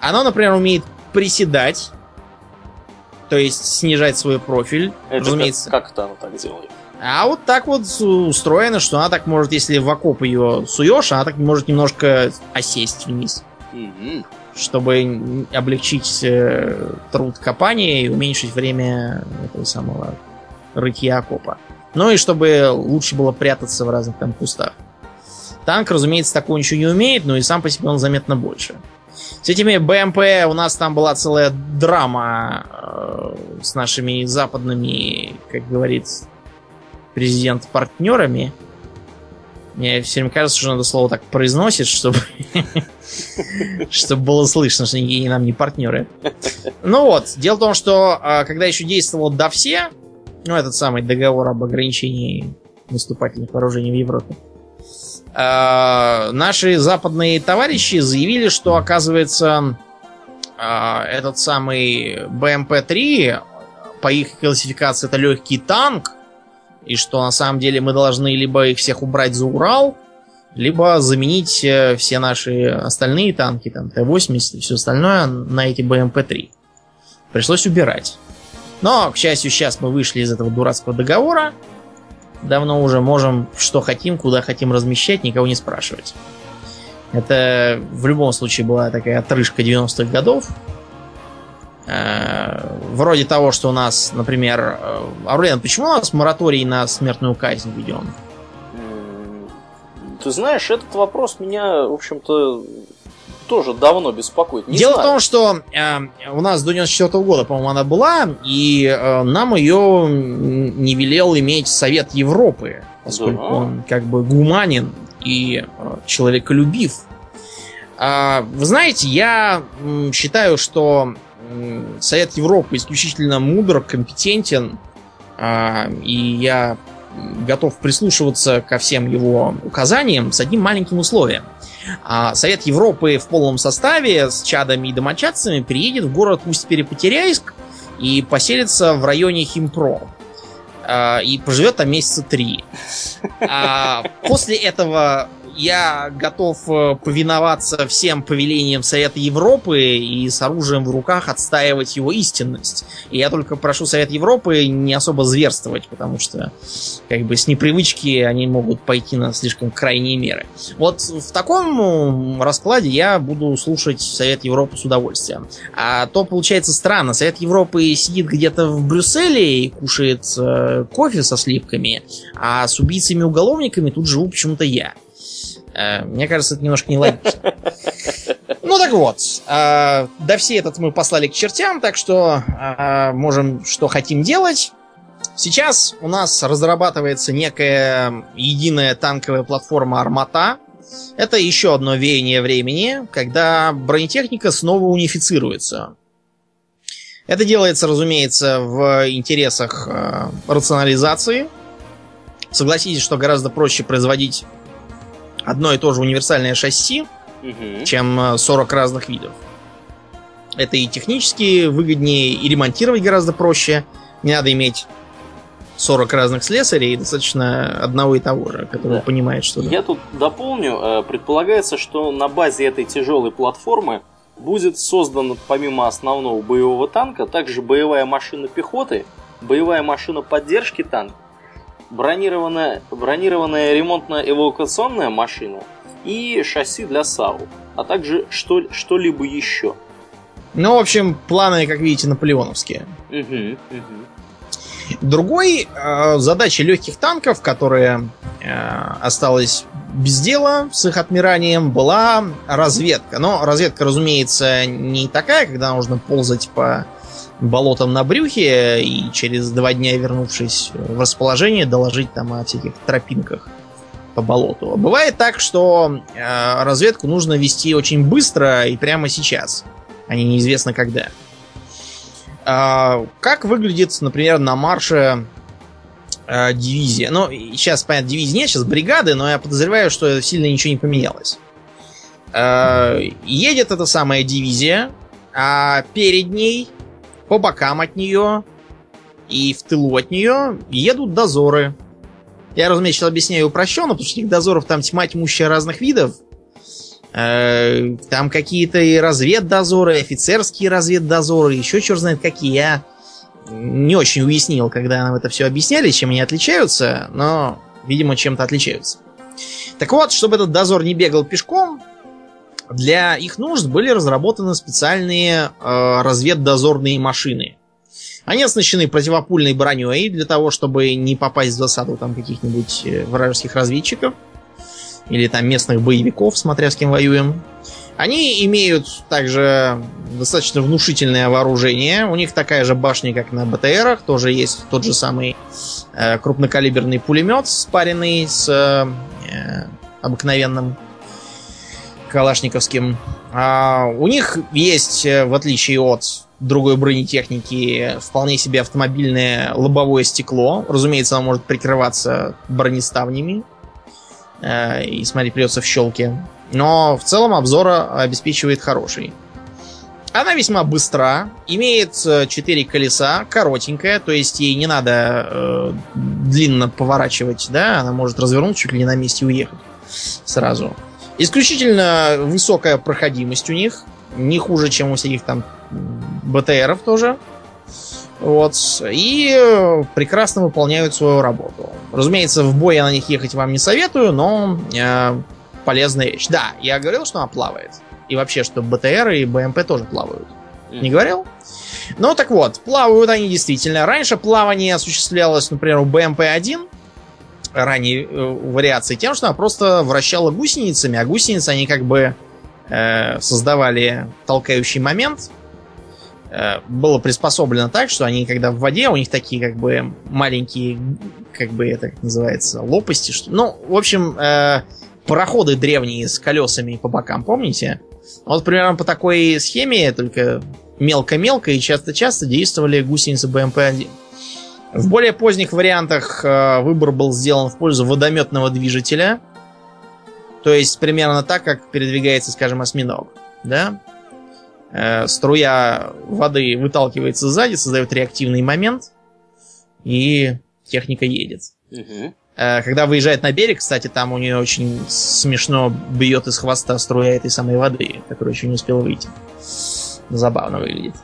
Оно, например, умеет приседать, то есть снижать свой профиль. Это разумеется. Как, как это оно так делает? А вот так вот устроено, что она так может, если в окоп ее суешь, она так может немножко осесть вниз. Угу. Чтобы облегчить э, труд копания и уменьшить время этого самого рытья окопа. Ну и чтобы лучше было прятаться в разных там кустах. Танк, разумеется, такого ничего не умеет, но и сам по себе он заметно больше. С этими БМП у нас там была целая драма э, с нашими западными, как говорит президент, партнерами. Мне все время кажется, что надо слово так произносит, чтобы, [LAUGHS] чтобы было слышно, что они нам не партнеры. Ну вот, дело в том, что э, когда еще действовал ДАВСЕ, ну этот самый договор об ограничении наступательных вооружений в Европе, э, наши западные товарищи заявили, что, оказывается, э, этот самый БМП-3 по их классификации это легкий танк, и что на самом деле мы должны либо их всех убрать за Урал, либо заменить э, все наши остальные танки, там Т-80 и все остальное на эти БМП-3. Пришлось убирать. Но, к счастью, сейчас мы вышли из этого дурацкого договора, давно уже можем что хотим, куда хотим размещать, никого не спрашивать. Это в любом случае была такая отрыжка 90-х годов. Э, вроде того, что у нас, например... Э, Аурлен, почему у нас мораторий на смертную казнь введен? Ты знаешь, этот вопрос меня, в общем-то, тоже давно беспокоит. Не Дело знаю. в том, что э, у нас до 94 -го года, по-моему, она была, и э, нам ее не велел иметь Совет Европы, поскольку да. он как бы гуманин и э, человеколюбив. Э, вы знаете, я э, считаю, что э, Совет Европы исключительно мудр, компетентен, э, и я готов прислушиваться ко всем его указаниям с одним маленьким условием. А Совет Европы в полном составе с чадами и домочадцами приедет в город Усть-Перепотеряйск и поселится в районе Химпро. А, и проживет там месяца три. А после этого я готов э, повиноваться всем повелениям Совета Европы и с оружием в руках отстаивать его истинность. И я только прошу Совет Европы не особо зверствовать, потому что как бы с непривычки они могут пойти на слишком крайние меры. Вот в таком раскладе я буду слушать Совет Европы с удовольствием. А то получается странно. Совет Европы сидит где-то в Брюсселе и кушает э, кофе со сливками, а с убийцами-уголовниками тут живу почему-то я. Э, мне кажется, это немножко нелогично. Ну так вот, э, до все этот мы послали к чертям, так что э, можем что хотим делать. Сейчас у нас разрабатывается некая единая танковая платформа «Армата». Это еще одно веяние времени, когда бронетехника снова унифицируется. Это делается, разумеется, в интересах э, рационализации. Согласитесь, что гораздо проще производить одно и то же универсальное шасси, угу. чем 40 э, разных видов. Это и технически выгоднее, и ремонтировать гораздо проще. Не надо иметь 40 разных слесарей, достаточно одного и того же, который да. понимает, что... Я тут дополню. Э, предполагается, что на базе этой тяжелой платформы будет создана помимо основного боевого танка также боевая машина пехоты, боевая машина поддержки танка, бронированная, бронированная ремонтно-эвакуационная машина и шасси для САУ, а также что, что-либо еще. Ну, в общем, планы, как видите, наполеоновские. Угу, угу. Другой э, задачей легких танков, которая э, осталась без дела с их отмиранием, была разведка. Но разведка, разумеется, не такая, когда нужно ползать по болотом на брюхе и через два дня, вернувшись в расположение, доложить там о всяких тропинках по болоту. Бывает так, что э, разведку нужно вести очень быстро и прямо сейчас, а не неизвестно когда. Э, как выглядит, например, на марше э, дивизия? Ну, сейчас, понятно, дивизии нет, сейчас бригады, но я подозреваю, что сильно ничего не поменялось. Э, едет эта самая дивизия, а перед ней по бокам от нее и в тылу от нее едут дозоры. Я, разумеется, объясняю упрощенно, потому что этих дозоров там тьма тьмущая разных видов. Э, там какие-то и разведдозоры, и офицерские разведдозоры, еще черт знает какие. Я не очень уяснил, когда нам это все объясняли, чем они отличаются, но, видимо, чем-то отличаются. Так вот, чтобы этот дозор не бегал пешком, для их нужд были разработаны специальные э, разведдозорные машины. Они оснащены противопульной броней для того, чтобы не попасть в засаду там каких-нибудь э, вражеских разведчиков или там местных боевиков, смотря с кем воюем. Они имеют также достаточно внушительное вооружение. У них такая же башня, как на БТРах. Тоже есть тот же самый э, крупнокалиберный пулемет, спаренный с э, обыкновенным калашниковским. А, у них есть, э, в отличие от другой бронетехники, вполне себе автомобильное лобовое стекло. Разумеется, оно может прикрываться бронеставнями. Э, и смотреть придется в щелке. Но в целом обзор обеспечивает хороший. Она весьма быстра, имеет 4 э, колеса, коротенькая, то есть ей не надо э, длинно поворачивать, да, она может развернуть чуть ли не на месте уехать сразу. Исключительно высокая проходимость у них. Не хуже, чем у всяких там БТРов тоже. Вот. И прекрасно выполняют свою работу. Разумеется, в бой я на них ехать вам не советую, но э, полезная вещь. Да, я говорил, что она плавает. И вообще, что БТР и БМП тоже плавают. Не говорил? Ну так вот, плавают они действительно. Раньше плавание осуществлялось, например, у БМП-1 ранней э, вариации тем, что она просто вращала гусеницами, а гусеницы они как бы э, создавали толкающий момент. Э, было приспособлено так, что они когда в воде, у них такие как бы маленькие, как бы это как называется, лопасти. Что... Ну, в общем, э, пароходы древние с колесами по бокам, помните? Вот примерно по такой схеме, только мелко-мелко и часто-часто действовали гусеницы БМП-1. В более поздних вариантах э, выбор был сделан в пользу водометного движителя. То есть примерно так, как передвигается, скажем, осьминог. Да? Э, струя воды выталкивается сзади, создает реактивный момент, и техника едет. Угу. Когда выезжает на берег, кстати, там у нее очень смешно бьет из хвоста струя этой самой воды, которая еще не успела выйти. Забавно выглядит.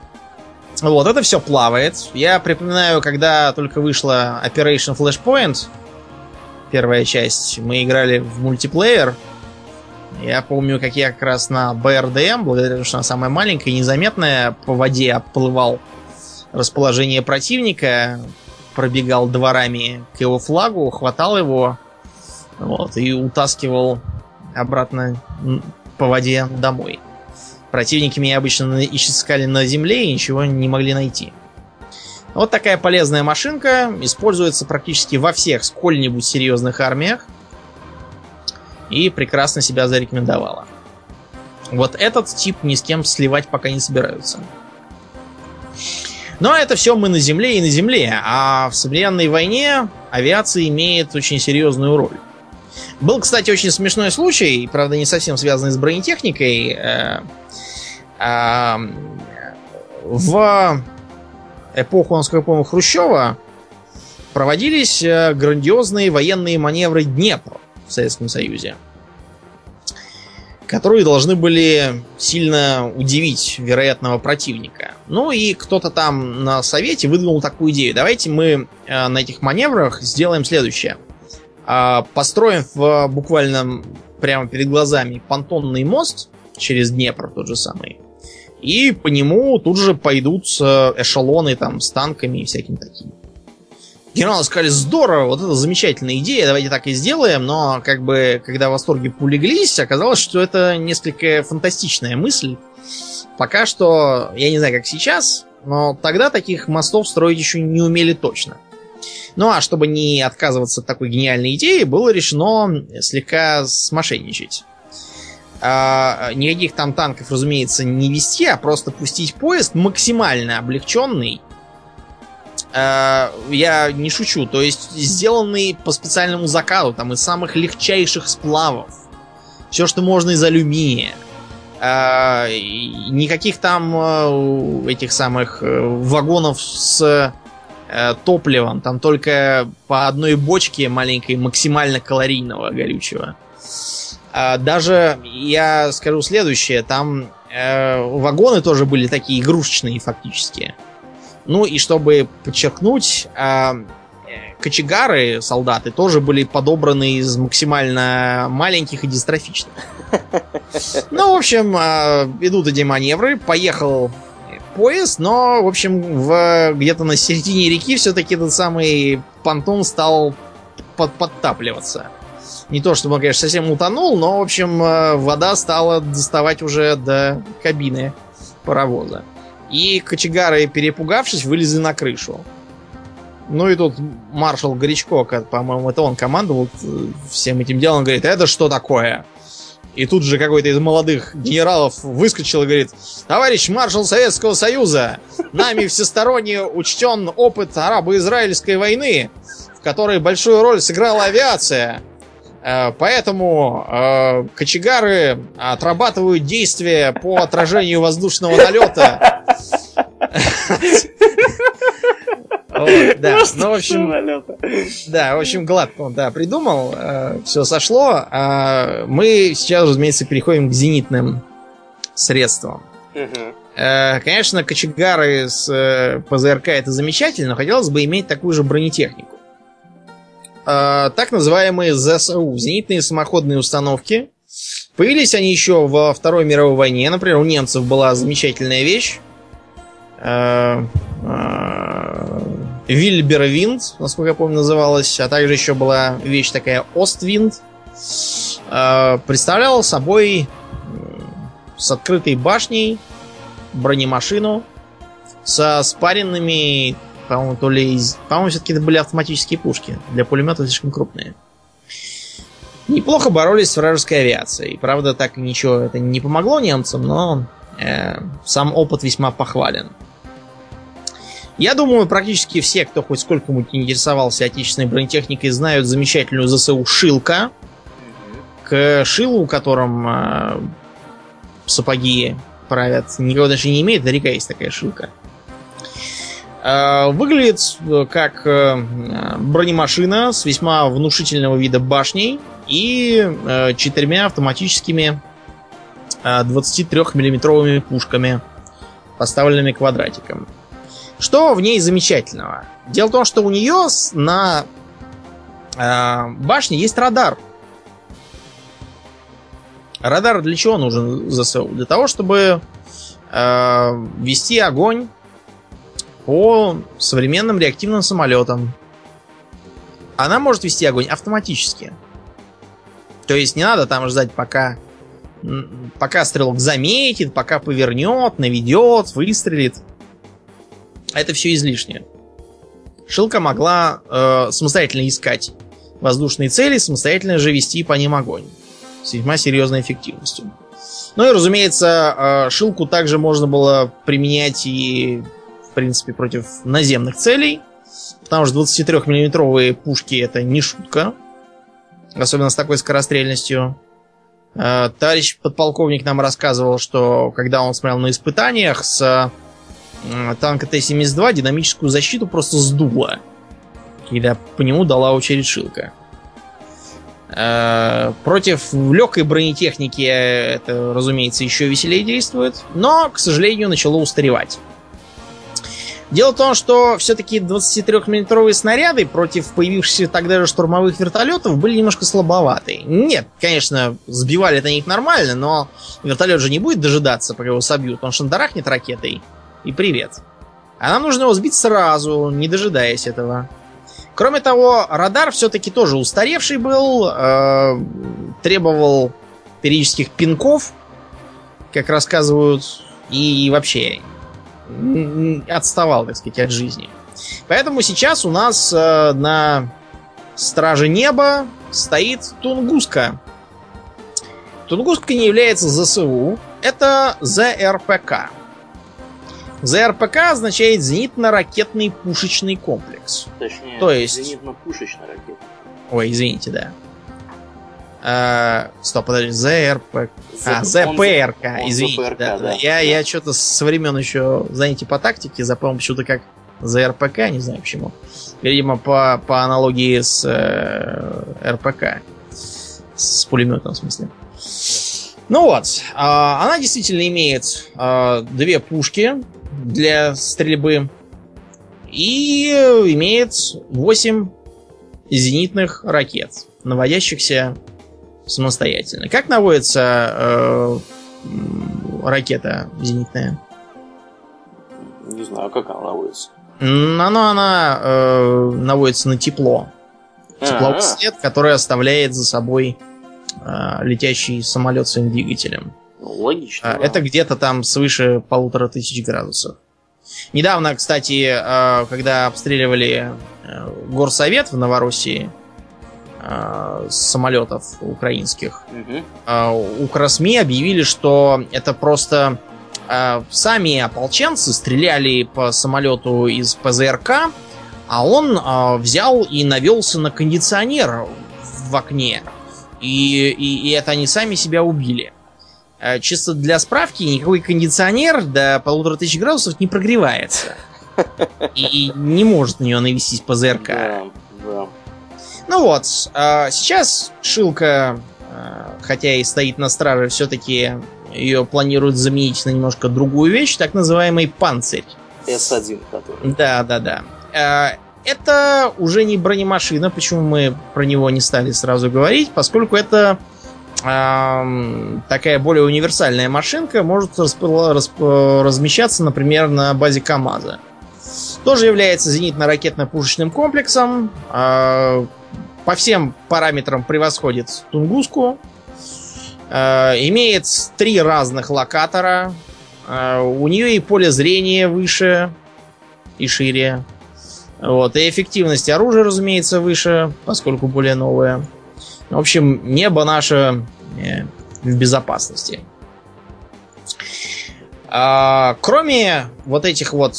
Вот, это все плавает. Я припоминаю, когда только вышла Operation Flashpoint, первая часть, мы играли в мультиплеер. Я помню, как я как раз на БРДМ, благодаря тому, что она самая маленькая и незаметная, по воде оплывал расположение противника, пробегал дворами к его флагу, хватал его вот, и утаскивал обратно по воде домой. Противники меня обычно искали на земле и ничего не могли найти. Вот такая полезная машинка используется практически во всех сколь-нибудь серьезных армиях и прекрасно себя зарекомендовала. Вот этот тип ни с кем сливать пока не собираются. Но это все мы на Земле и на Земле, а в современной войне авиация имеет очень серьезную роль. Был, кстати, очень смешной случай, правда, не совсем связанный с бронетехникой. В эпоху, насколько я помню, Хрущева проводились э, грандиозные военные маневры Днепр в Советском Союзе которые должны были сильно удивить вероятного противника. Ну и кто-то там на совете выдвинул такую идею. Давайте мы э, на этих маневрах сделаем следующее. Э, построим в буквально прямо перед глазами понтонный мост через Днепр тот же самый. И по нему тут же пойдут эшелоны там с танками и всяким таким. Генералы сказали, здорово, вот это замечательная идея, давайте так и сделаем, но как бы, когда восторги улеглись, оказалось, что это несколько фантастичная мысль. Пока что, я не знаю, как сейчас, но тогда таких мостов строить еще не умели точно. Ну а чтобы не отказываться от такой гениальной идеи, было решено слегка смошенничать. А, никаких там танков, разумеется, не вести, а просто пустить поезд максимально облегченный, Э, я не шучу, то есть сделанный по специальному заказу, там из самых легчайших сплавов. Все, что можно из алюминия. Э, никаких там э, этих самых вагонов с топливом, там только по одной бочке маленькой максимально калорийного горючего. Даже я скажу следующее, там вагоны тоже были такие игрушечные фактически. Ну и чтобы подчеркнуть, а, кочегары, солдаты, тоже были подобраны из максимально маленьких и дистрофичных. [LAUGHS] Ну, в общем, а, идут эти маневры. Поехал поезд, но, в общем, в, где-то на середине реки все-таки этот самый понтон стал под, подтапливаться. Не то, чтобы он, конечно, совсем утонул, но, в общем, а, вода стала доставать уже до кабины паровоза. И кочегары, перепугавшись, вылезли на крышу. Ну и тут маршал Горячко, по-моему, это он командовал э, всем этим делом, говорит, это что такое? И тут же какой-то из молодых генералов выскочил и говорит, товарищ маршал Советского Союза, нами всесторонне учтен опыт арабо-израильской войны, в которой большую роль сыграла авиация. Э, поэтому э, кочегары отрабатывают действия по отражению воздушного налета. Да, ну, в общем, да, в общем, гладко он, да, придумал, э, все сошло. А мы сейчас, разумеется, переходим к зенитным средствам. Конечно, кочегары с ПЗРК это замечательно, но хотелось бы иметь такую же бронетехнику. А, так называемые ЗСУ, зенитные самоходные установки. Появились они еще во Второй мировой войне. Например, у немцев была замечательная вещь. А, а, Вильбервинд, насколько я помню, называлась. А также еще была вещь такая Оствинд. Представляла собой с открытой башней бронемашину со спаренными по-моему, то ли из... По-моему, все-таки это были автоматические пушки. Для пулемета слишком крупные. Неплохо боролись с вражеской авиацией. Правда, так ничего это не помогло немцам, но э, сам опыт весьма похвален. Я думаю, практически все, кто хоть сколько-нибудь интересовался отечественной бронетехникой, знают замечательную ЗСУ «Шилка». К шилу, которым э, сапоги правят, никого даже не имеет, река есть такая шилка. Э, выглядит э, как э, бронемашина с весьма внушительного вида башней и четырьмя автоматическими 23-миллиметровыми пушками, поставленными квадратиком. Что в ней замечательного? Дело в том, что у нее на башне есть радар. Радар для чего нужен ЗСУ? Для того, чтобы вести огонь по современным реактивным самолетам. Она может вести огонь автоматически. То есть не надо там ждать, пока, пока стрелок заметит, пока повернет, наведет, выстрелит. Это все излишнее. Шилка могла э, самостоятельно искать воздушные цели, самостоятельно же вести по ним огонь. С весьма серьезной эффективностью. Ну и, разумеется, э, шилку также можно было применять и принципе, против наземных целей. Потому что 23-миллиметровые пушки это не шутка. Особенно с такой скорострельностью. Э, товарищ подполковник нам рассказывал, что когда он смотрел на испытаниях с танка Т-72, динамическую защиту просто сдуло. Когда по нему дала очередь шилка. Э, против легкой бронетехники это, разумеется, еще веселее действует, но, к сожалению, начало устаревать. Дело в том, что все-таки 23-миллиметровые снаряды против появившихся тогда же штурмовых вертолетов были немножко слабоваты. Нет, конечно, сбивали на них нормально, но вертолет же не будет дожидаться, пока его собьют. Он шандарахнет ракетой. И привет. А нам нужно его сбить сразу, не дожидаясь этого. Кроме того, радар все-таки тоже устаревший был, э, требовал периодических пинков, как рассказывают, и вообще отставал, так сказать, от жизни. Поэтому сейчас у нас э, на Страже Неба стоит Тунгуска. Тунгуска не является ЗСУ, это ЗРПК. ЗРПК означает зенитно-ракетный пушечный комплекс. Точнее, То есть... зенитно-пушечный ракет. Ой, извините, да. А, стоп, подожди, ЗРП... А, ЗПРК, извините. ЗПРК, да, да. Я, я что-то со времен еще, знаете, по тактике запомнил почему-то как ЗРПК, не знаю почему. Видимо, по, по аналогии с э, РПК. С пулеметом, в смысле. Ну вот, э, она действительно имеет э, две пушки для стрельбы и имеет 8 зенитных ракет, наводящихся самостоятельно. Как наводится э, ракета зенитная? Не знаю, как она наводится. Она, она э, наводится на тепло. Свет, который оставляет за собой э, летящий самолет своим двигателем. Ну, логично. Э, да. Это где-то там свыше полутора тысяч градусов. Недавно, кстати, э, когда обстреливали э, горсовет в Новороссии, самолетов украинских. Угу. Э, Укросми объявили, что это просто э, сами ополченцы стреляли по самолету из ПЗРК, а он э, взял и навелся на кондиционер в окне. И, и, и это они сами себя убили. Э, чисто для справки, никакой кондиционер до полутора тысяч градусов не прогревается. [LAUGHS] И, не может на него навестись ПЗРК. Да, да. Ну вот, а, сейчас Шилка, а, хотя и стоит на страже, все-таки ее планируют заменить на немножко другую вещь, так называемый панцирь. С1, который. Да, да, да. А, это уже не бронемашина, почему мы про него не стали сразу говорить, поскольку это такая более универсальная машинка может размещаться, например, на базе КАМАЗа. Тоже является зенитно-ракетно-пушечным комплексом по всем параметрам превосходит Тунгуску. Э, имеет три разных локатора. Э, у нее и поле зрения выше и шире. Вот. И эффективность оружия, разумеется, выше, поскольку более новое. В общем, небо наше э, в безопасности. А, кроме вот этих вот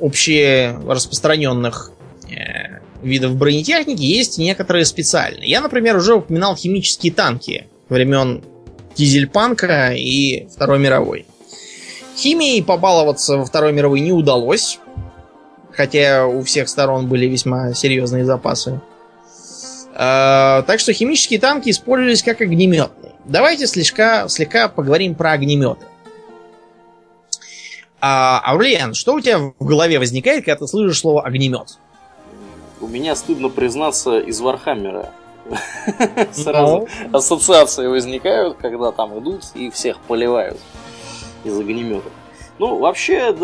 общие распространенных э, видов бронетехники есть некоторые специальные. Я, например, уже упоминал химические танки времен Дизельпанка и Второй мировой. Химией побаловаться во Второй мировой не удалось. хотя у всех сторон были весьма серьезные запасы. Э, так что химические танки использовались как огнеметные. Давайте слегка, слегка поговорим про огнеметы. А, Аурлиен, что у тебя в голове возникает, когда ты слышишь слово огнемет? У меня стыдно признаться из Warhammer а. [LAUGHS] Сразу ну? ассоциации возникают, когда там идут и всех поливают из огнемета. Ну, вообще,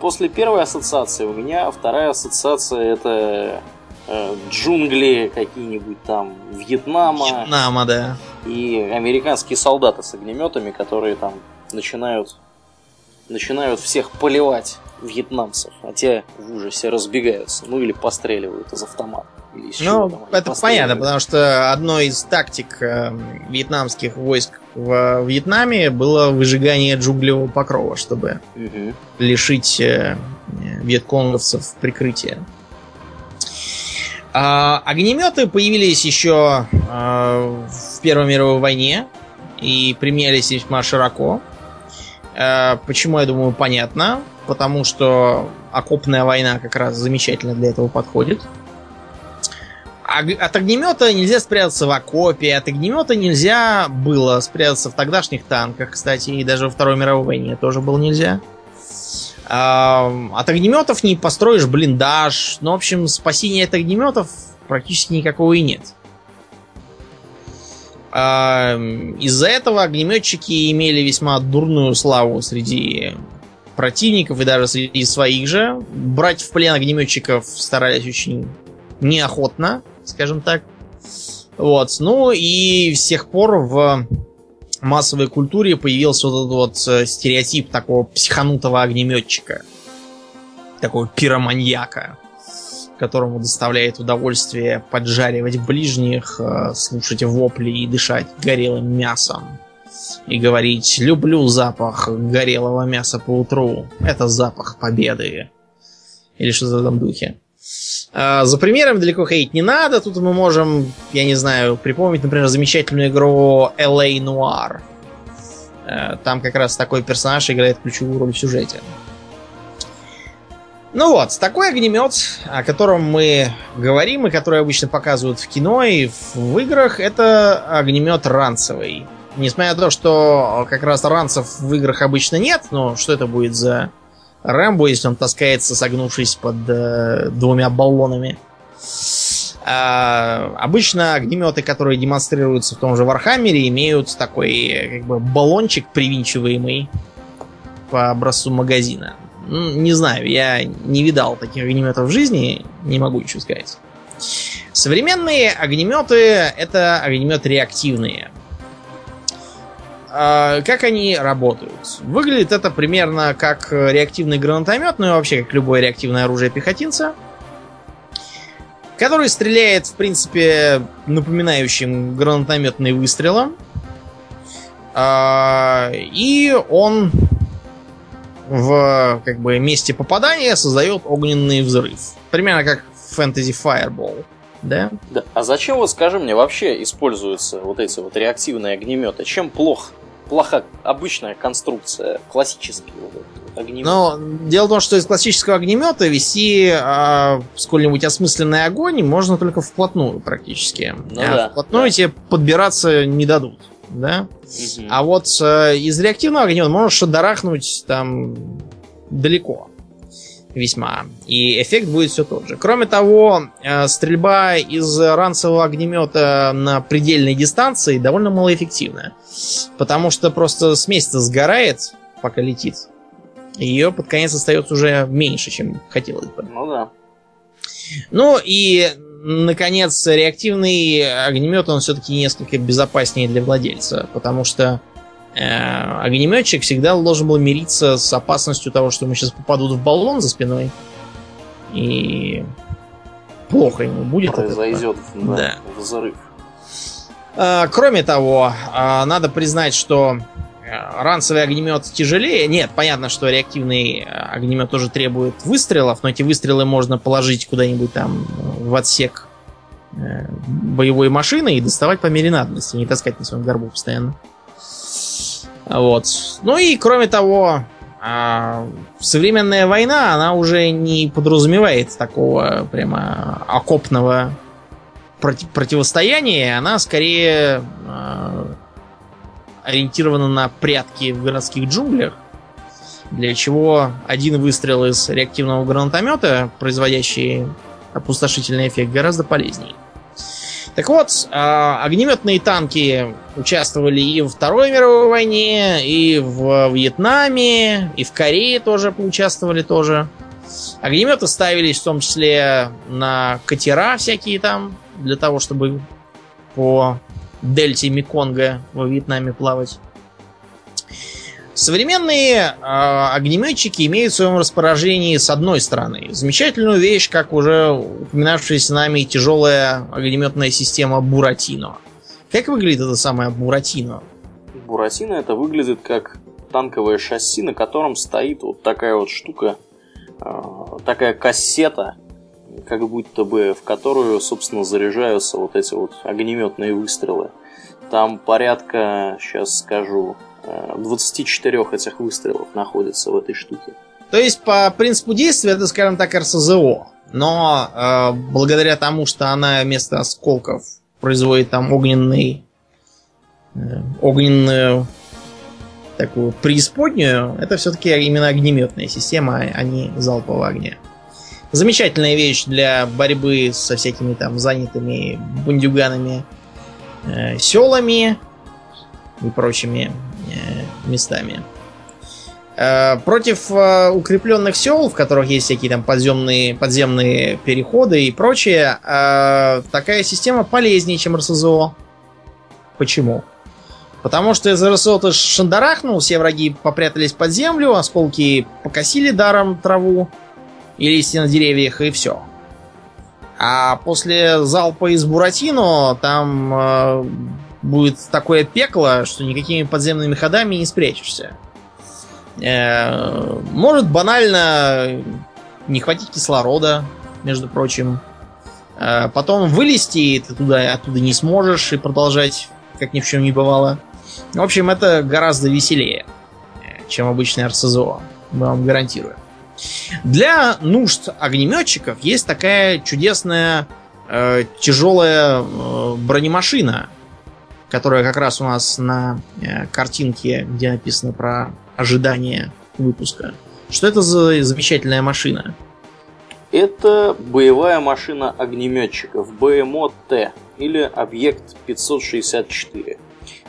после первой ассоциации у меня вторая ассоциация это э, джунгли какие-нибудь там Вьетнама. Вьетнама, да. И американские солдаты с огнеметами, которые там начинают начинают всех поливать вьетнамцев, а те в ужасе разбегаются, ну или постреливают из автомата. ну, там, это понятно, потому что одной из тактик э, вьетнамских войск в Вьетнаме было выжигание джунглевого покрова, чтобы угу. лишить э, вьетконговцев прикрытия. А, огнеметы появились еще э, в Первой мировой войне и применялись весьма широко. Э, почему, я думаю, понятно. Потому что окопная война как раз замечательно для этого подходит. От огнемета нельзя спрятаться в окопе, от огнемета нельзя было спрятаться в тогдашних танках, кстати, и даже во Второй мировой войне тоже было нельзя. От огнеметов не построишь блиндаж. Ну, в общем, спасения от огнеметов практически никакого и нет. Из-за этого огнеметчики имели весьма дурную славу среди противников и даже среди своих же. Брать в плен огнеметчиков старались очень неохотно, скажем так. Вот. Ну и с тех пор в массовой культуре появился вот этот вот э, стереотип такого психанутого огнеметчика. Такого пироманьяка которому доставляет удовольствие поджаривать ближних, э, слушать вопли и дышать горелым мясом. И говорить «люблю запах горелого мяса по утру, это запах победы». Или что-то в этом духе. А, за примером далеко ходить не надо. Тут мы можем, я не знаю, припомнить, например, замечательную игру LA Noir. Э, там как раз такой персонаж играет ключевую роль в сюжете. Ну вот, такой огнемет, о котором мы говорим и который обычно показывают в кино и в играх, это огнемет ранцевый. Несмотря на то, что как раз ранцев в играх обычно нет, но что это будет за Рэмбо, если он таскается, согнувшись под э, двумя баллонами? А, обычно огнеметы, которые демонстрируются в том же Warhammer е, имеют такой как бы баллончик привинчиваемый по образцу магазина. Ну, не знаю, я не видал таких огнеметов в жизни, не могу ничего сказать. Современные огнеметы это огнеметы реактивные. А, как они работают? Выглядит это примерно как реактивный гранатомет, ну и вообще как любое реактивное оружие пехотинца, который стреляет, в принципе, напоминающим гранатометный выстрелом. А, и он в как бы месте попадания создает огненный взрыв. Примерно как в Fantasy Fireball. Да? да. А зачем, вот скажи мне, вообще используются вот эти вот реактивные огнеметы? Чем плох, плохо обычная конструкция, классический вот огнемет? Ну, дело в том, что из классического огнемета вести а, сколь-нибудь осмысленный огонь можно только вплотную практически. Ну, а да, вплотную да. тебе подбираться не дадут да? Угу. А вот э, из реактивного огня можешь шадарахнуть там далеко весьма. И эффект будет все тот же. Кроме того, э, стрельба из ранцевого огнемета на предельной дистанции довольно малоэффективная. Потому что просто смесь-то сгорает, пока летит. Ее под конец остается уже меньше, чем хотелось бы. Ну да. Ну и наконец, реактивный огнемет, он все-таки несколько безопаснее для владельца, потому что огнеметчик всегда должен был мириться с опасностью того, что ему сейчас попадут в баллон за спиной. И плохо ему будет. Произойдет да, да. взрыв. А, кроме того, а, надо признать, что э, ранцевый огнемет тяжелее. Нет, понятно, что реактивный э, огнемет тоже требует выстрелов, но эти выстрелы можно положить куда-нибудь там в отсек э, боевой машины и доставать по мере надобности, не таскать на своем горбу постоянно. Вот. Ну и кроме того, а, современная война, она уже не подразумевает такого прямо окопного проти- противостояния, она скорее а, ориентирована на прятки в городских джунглях, для чего один выстрел из реактивного гранатомета, производящий опустошительный эффект, гораздо полезнее. Так вот, а, огнеметные танки участвовали и во Второй мировой войне, и в Вьетнаме, и в Корее тоже поучаствовали тоже. Огнеметы ставились в том числе на катера всякие там, для того, чтобы по дельте Меконга во Вьетнаме плавать. Современные э, огнеметчики имеют в своем распоряжении, с одной стороны, замечательную вещь, как уже упоминавшаяся нами тяжелая огнеметная система Буратино. Как выглядит эта самая Буратино? Буратино это выглядит как танковое шасси, на котором стоит вот такая вот штука, э, такая кассета, как будто бы, в которую, собственно, заряжаются вот эти вот огнеметные выстрелы. Там порядка, сейчас скажу, 24 э, этих выстрелов находится в этой штуке. То есть, по принципу действия, это, скажем так, РСЗО. Но э, благодаря тому, что она вместо осколков производит там огненный, э, огненную такую преисподнюю, это все-таки именно огнеметная система, а не залпового огня. Замечательная вещь для борьбы со всякими там занятыми бундюганами, э, селами и прочими местами. Э, против э, укрепленных сел, в которых есть всякие там подземные, подземные переходы и прочее, такая система полезнее, чем РСЗО. Почему? Потому что из РСО ты шандарахнул, все враги попрятались под землю, осколки покосили даром траву и листья на деревьях, и все. А после залпа из Буратино там будет такое пекло, что никакими подземными ходами не спрячешься. Э, может банально не хватить кислорода, между прочим. Э, потом вылезти, ты туда, оттуда не сможешь и продолжать, как ни в чем не бывало. В общем, это гораздо веселее, чем обычный РСЗО. Мы вам гарантируем. Для нужд огнеметчиков есть такая чудесная э, тяжелая э, бронемашина, которая как раз у нас на э, картинке, где написано про ожидание выпуска. Что это за замечательная машина? Это боевая машина огнеметчиков БМО-Т или Объект 564.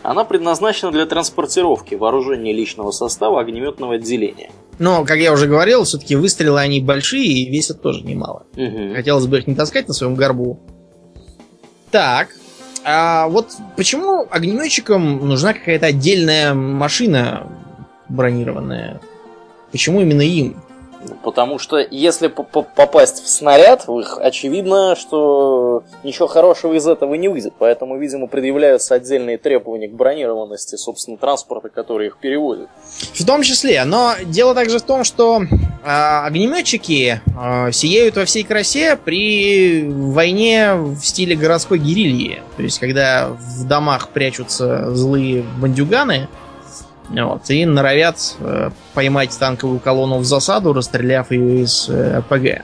Она предназначена для транспортировки вооружения личного состава огнеметного отделения. Но, как я уже говорил, все-таки выстрелы они большие и весят тоже немало. Угу. Хотелось бы их не таскать на своем горбу. Так, а вот почему огнеметчикам нужна какая-то отдельная машина бронированная? Почему именно им? Потому что если попасть в снаряд, очевидно, что ничего хорошего из этого не выйдет. Поэтому, видимо, предъявляются отдельные требования к бронированности, собственно, транспорта, который их перевозит. В том числе. Но дело также в том, что э, огнеметчики э, сияют во всей красе при войне в стиле городской гирильи. То есть, когда в домах прячутся злые бандюганы, вот, и норовят э, поймать танковую колонну в засаду, расстреляв ее из э, ПГ.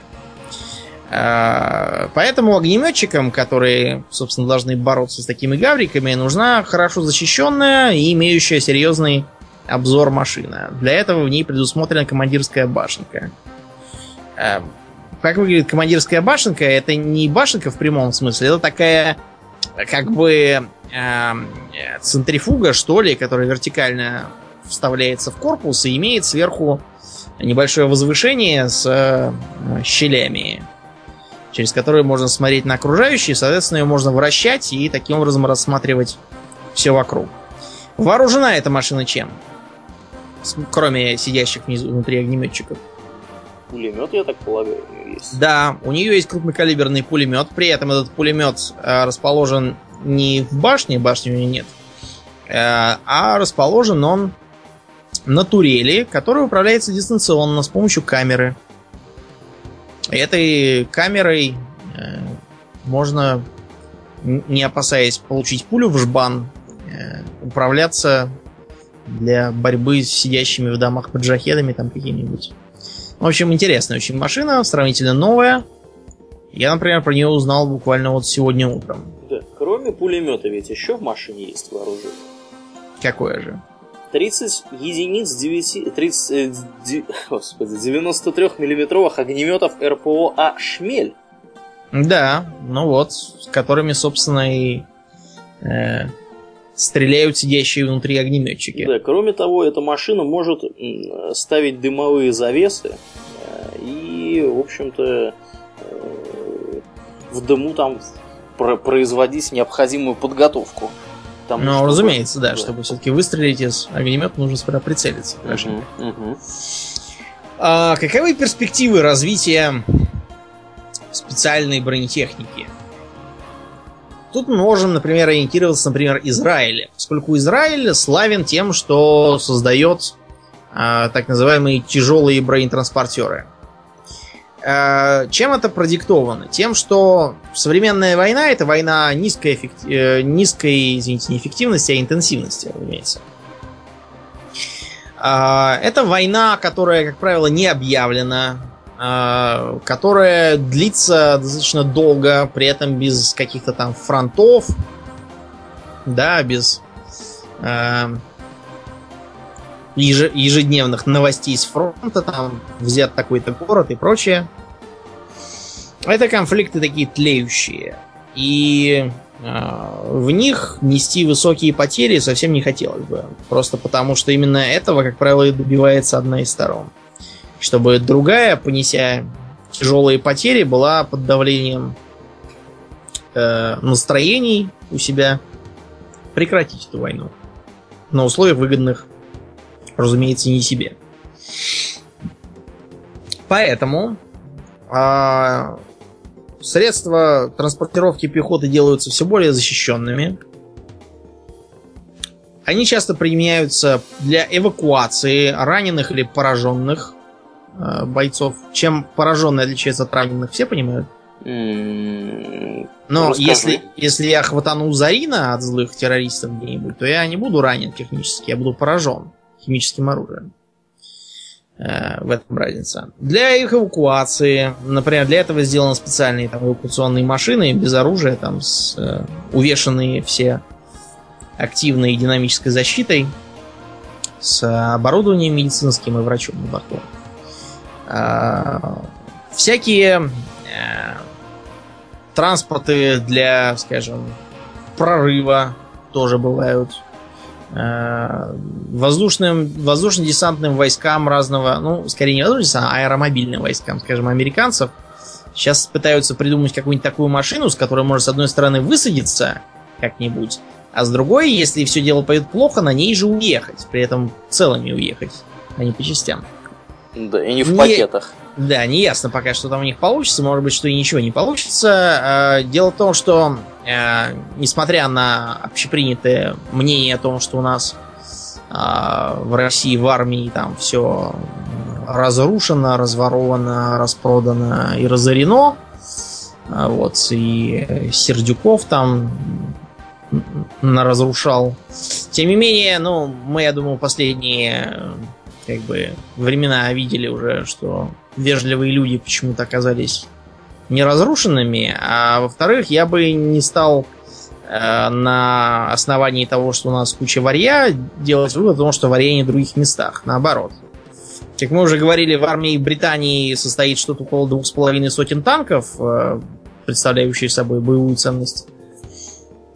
Э, поэтому огнеметчикам, которые, собственно, должны бороться с такими гавриками, нужна хорошо защищенная и имеющая серьезный обзор машина. Для этого в ней предусмотрена командирская башенка. Э, как выглядит командирская башенка? Это не башенка в прямом смысле, это такая как бы Эм, центрифуга, что ли, которая вертикально вставляется в корпус и имеет сверху небольшое возвышение с э, щелями, через которые можно смотреть на окружающие, соответственно, ее можно вращать и таким образом рассматривать все вокруг. Вооружена эта машина чем? Кроме сидящих внизу, внутри огнеметчиков. Пулемет, я так полагаю, у нее есть. Да, у нее есть крупнокалиберный пулемет. При этом этот пулемет э, расположен не в башне, башни у нее нет, э, а расположен он на турели, которая управляется дистанционно с помощью камеры. Этой камерой э, можно, не опасаясь получить пулю в жбан, э, управляться для борьбы с сидящими в домах поджахедами там какими-нибудь. В общем, интересная очень машина, сравнительно новая. Я, например, про нее узнал буквально вот сегодня утром. Пулемета ведь еще в машине есть вооружение. Какое же? 30 единиц 9, 30, э, ди, господи, 93 миллиметровых огнеметов РПО А «Шмель». Да, ну вот, с которыми, собственно, и э, стреляют сидящие внутри огнеметчики. Да, кроме того, эта машина может ставить дымовые завесы э, и, в общем-то, э, в дыму там производить необходимую подготовку. Тому, ну, чтобы... разумеется, да, да. чтобы все-таки выстрелить из огнемета, нужно сперва прицелиться. Угу, угу. А, каковы перспективы развития специальной бронетехники? Тут мы можем, например, ориентироваться, например, Израиле, поскольку Израиль славен тем, что создает а, так называемые тяжелые бронетранспортеры. Э, чем это продиктовано? Тем, что современная война это война низкой, эффектив... Э, низкой извините, не эффективности, а интенсивности, разумеется. Э, это война, которая, как правило, не объявлена, которая длится достаточно долго, при этом без каких-то там фронтов, да, без ежедневных новостей с фронта, там взят такой-то город и прочее. Это конфликты такие тлеющие. И э, в них нести высокие потери совсем не хотелось бы. Просто потому, что именно этого, как правило, и добивается одна из сторон. Чтобы другая, понеся тяжелые потери, была под давлением э, настроений у себя прекратить эту войну. На условиях выгодных разумеется, не себе. Поэтому а, средства транспортировки пехоты делаются все более защищенными. Они часто применяются для эвакуации раненых или пораженных э, бойцов. Чем пораженные отличаются от раненых, все понимают? Но если, если я хватану Зарина от злых террористов где-нибудь, то я не буду ранен технически, я буду поражен химическим оружием. Э, в этом разница. Для их эвакуации, например, для этого сделаны специальные там, эвакуационные машины без оружия, там, с, э, увешанные все активной динамической защитой, с оборудованием медицинским и врачом на борту. Э, всякие э, транспорты для, скажем, прорыва тоже бывают воздушным, воздушно-десантным войскам разного, ну, скорее не воздушно-десантным, а аэромобильным войскам, скажем, американцев. Сейчас пытаются придумать какую-нибудь такую машину, с которой может, с одной стороны, высадиться как-нибудь, а с другой, если все дело пойдет плохо, на ней же уехать. При этом целыми уехать, а не по частям. Да, и не в не... пакетах. Да, не ясно пока, что там у них получится. Может быть, что и ничего не получится. А, дело в том, что э, несмотря на общепринятое мнение о том, что у нас а, в России в армии там все разрушено, разворовано, распродано и разорено. А, вот, и Сердюков там разрушал. Тем не менее, ну, мы, я думаю, последние как бы времена видели уже, что вежливые люди почему-то оказались не разрушенными, а во-вторых, я бы не стал э, на основании того, что у нас куча варья, делать вывод о том, что варья не в других местах. Наоборот. Как мы уже говорили, в армии Британии состоит что-то около двух с половиной сотен танков, э, представляющих собой боевую ценность.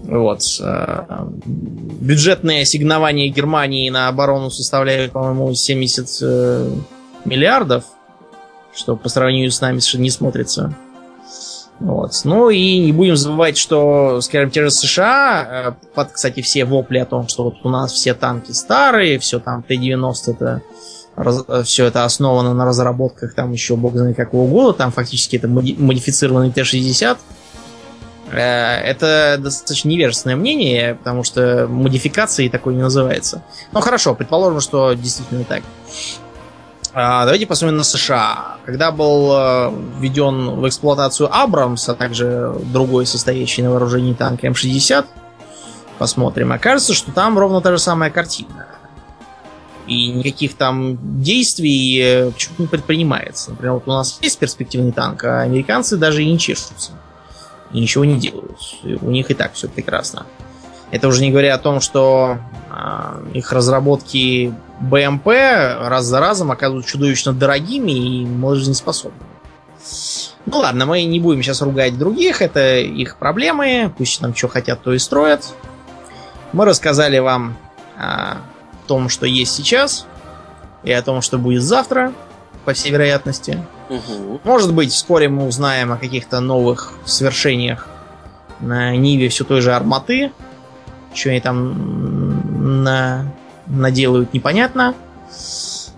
Вот. Э, бюджетные ассигнования Германии на оборону составляют, по-моему, 70 э, миллиардов, что по сравнению с нами не смотрится. Вот. Ну и не будем забывать, что, скажем, те же США, э, под, кстати, все вопли о том, что вот у нас все танки старые, все там Т-90 это раз, все это основано на разработках там еще бог знает какого года, там фактически это модифицированный Т-60, Э, это достаточно невежественное мнение, потому что модификации такой не называется. Ну хорошо, предположим, что действительно так. А, давайте посмотрим на США. Когда был э, введен в эксплуатацию Абрамс, а также другой состоящий на вооружении танк М60, посмотрим. Окажется, что там ровно та же самая картина. И никаких там действий э, почему-то не предпринимается. Например, вот у нас есть перспективный танк, а американцы даже и не чешутся. И ничего не делают. У них и так все прекрасно. Это уже не говоря о том, что э, их разработки БМП раз за разом оказываются чудовищно дорогими и жизнеспособными. Ну ладно, мы не будем сейчас ругать других, это их проблемы, пусть там что хотят, то и строят. Мы рассказали вам о том, что есть сейчас, и о том, что будет завтра, по всей вероятности. Угу. Может быть, вскоре мы узнаем о каких-то новых свершениях на Ниве все той же Арматы. Что они там на... наделают, непонятно.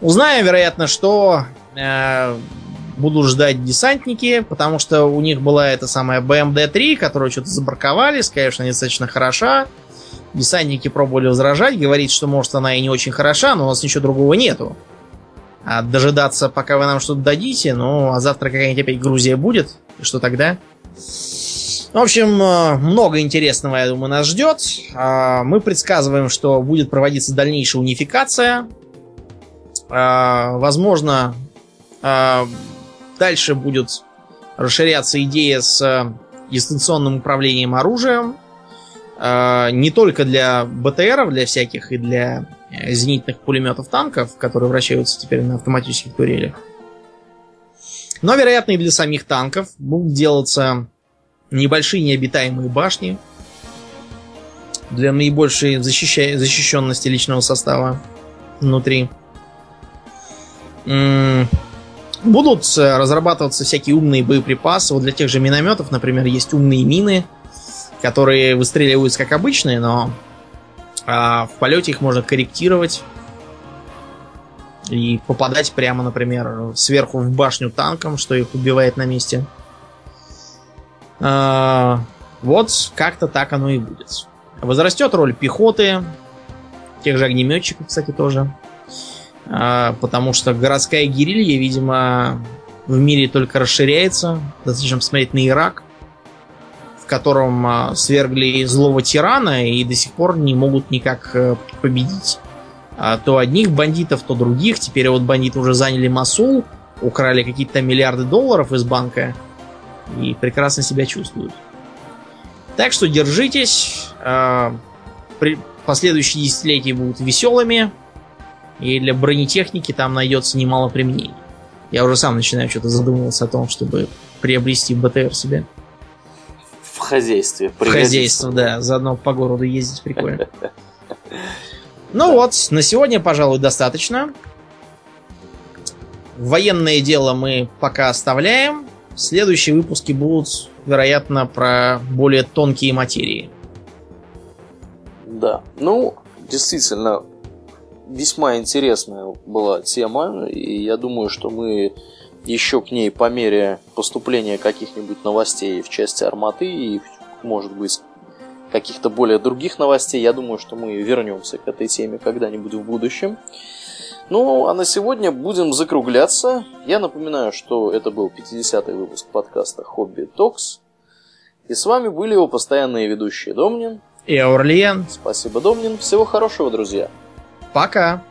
Узнаем, вероятно, что э, будут ждать десантники, потому что у них была эта самая BMD-3, которую что-то забраковали, сказали, она достаточно хороша. Десантники пробовали возражать, говорить, что может она и не очень хороша, но у нас ничего другого нету. А дожидаться, пока вы нам что-то дадите, ну, а завтра какая-нибудь опять Грузия будет, и что тогда? В общем, э, много интересного, я думаю, нас ждет. А, мы предсказываем, что будет проводиться дальнейшая унификация. А, возможно, а, Дальше будет расширяться идея с э, дистанционным управлением оружием. Не только для БТРов, для всяких, и для зенитных пулеметов танков, которые вращаются теперь на автоматических турелях. Но, вероятно, и для самих танков будут делаться небольшие необитаемые башни для наибольшей защища... защищенности личного состава внутри. Будут э, разрабатываться всякие умные боеприпасы. Вот для тех же минометов, например, есть умные мины, которые выстреливаются как обычные, но а, в полете их можно корректировать и попадать прямо, например, сверху в башню танком, что их убивает на месте. А, вот как-то так оно и будет. Возрастет роль пехоты, тех же огнеметчиков, кстати, тоже. А, потому что городская гирилья, видимо, в мире только расширяется. Достаточно посмотреть на Ирак, в котором а, свергли злого тирана и до сих пор не могут никак э, победить. А то одних бандитов, то других. Теперь вот бандиты уже заняли Масул, украли какие-то миллиарды долларов из банка и прекрасно себя чувствуют. Так что держитесь. Последующие десятилетия будут веселыми. И для бронетехники там найдется немало применений. Я уже сам начинаю что-то задумываться о том, чтобы приобрести БТР себе. В хозяйстве. В хозяйстве, да. Заодно по городу ездить прикольно. [LAUGHS] Ну вот, на сегодня, пожалуй, достаточно. Военное дело мы пока оставляем. Следующие выпуски будут, вероятно, про более тонкие материи. Да. Ну, действительно, весьма интересная была тема, и я думаю, что мы еще к ней по мере поступления каких-нибудь новостей в части Арматы и, может быть, каких-то более других новостей, я думаю, что мы вернемся к этой теме когда-нибудь в будущем. Ну, а на сегодня будем закругляться. Я напоминаю, что это был 50-й выпуск подкаста «Хобби Токс». И с вами были его постоянные ведущие Домнин и Аурлиен. Спасибо, Домнин. Всего хорошего, друзья. Пока!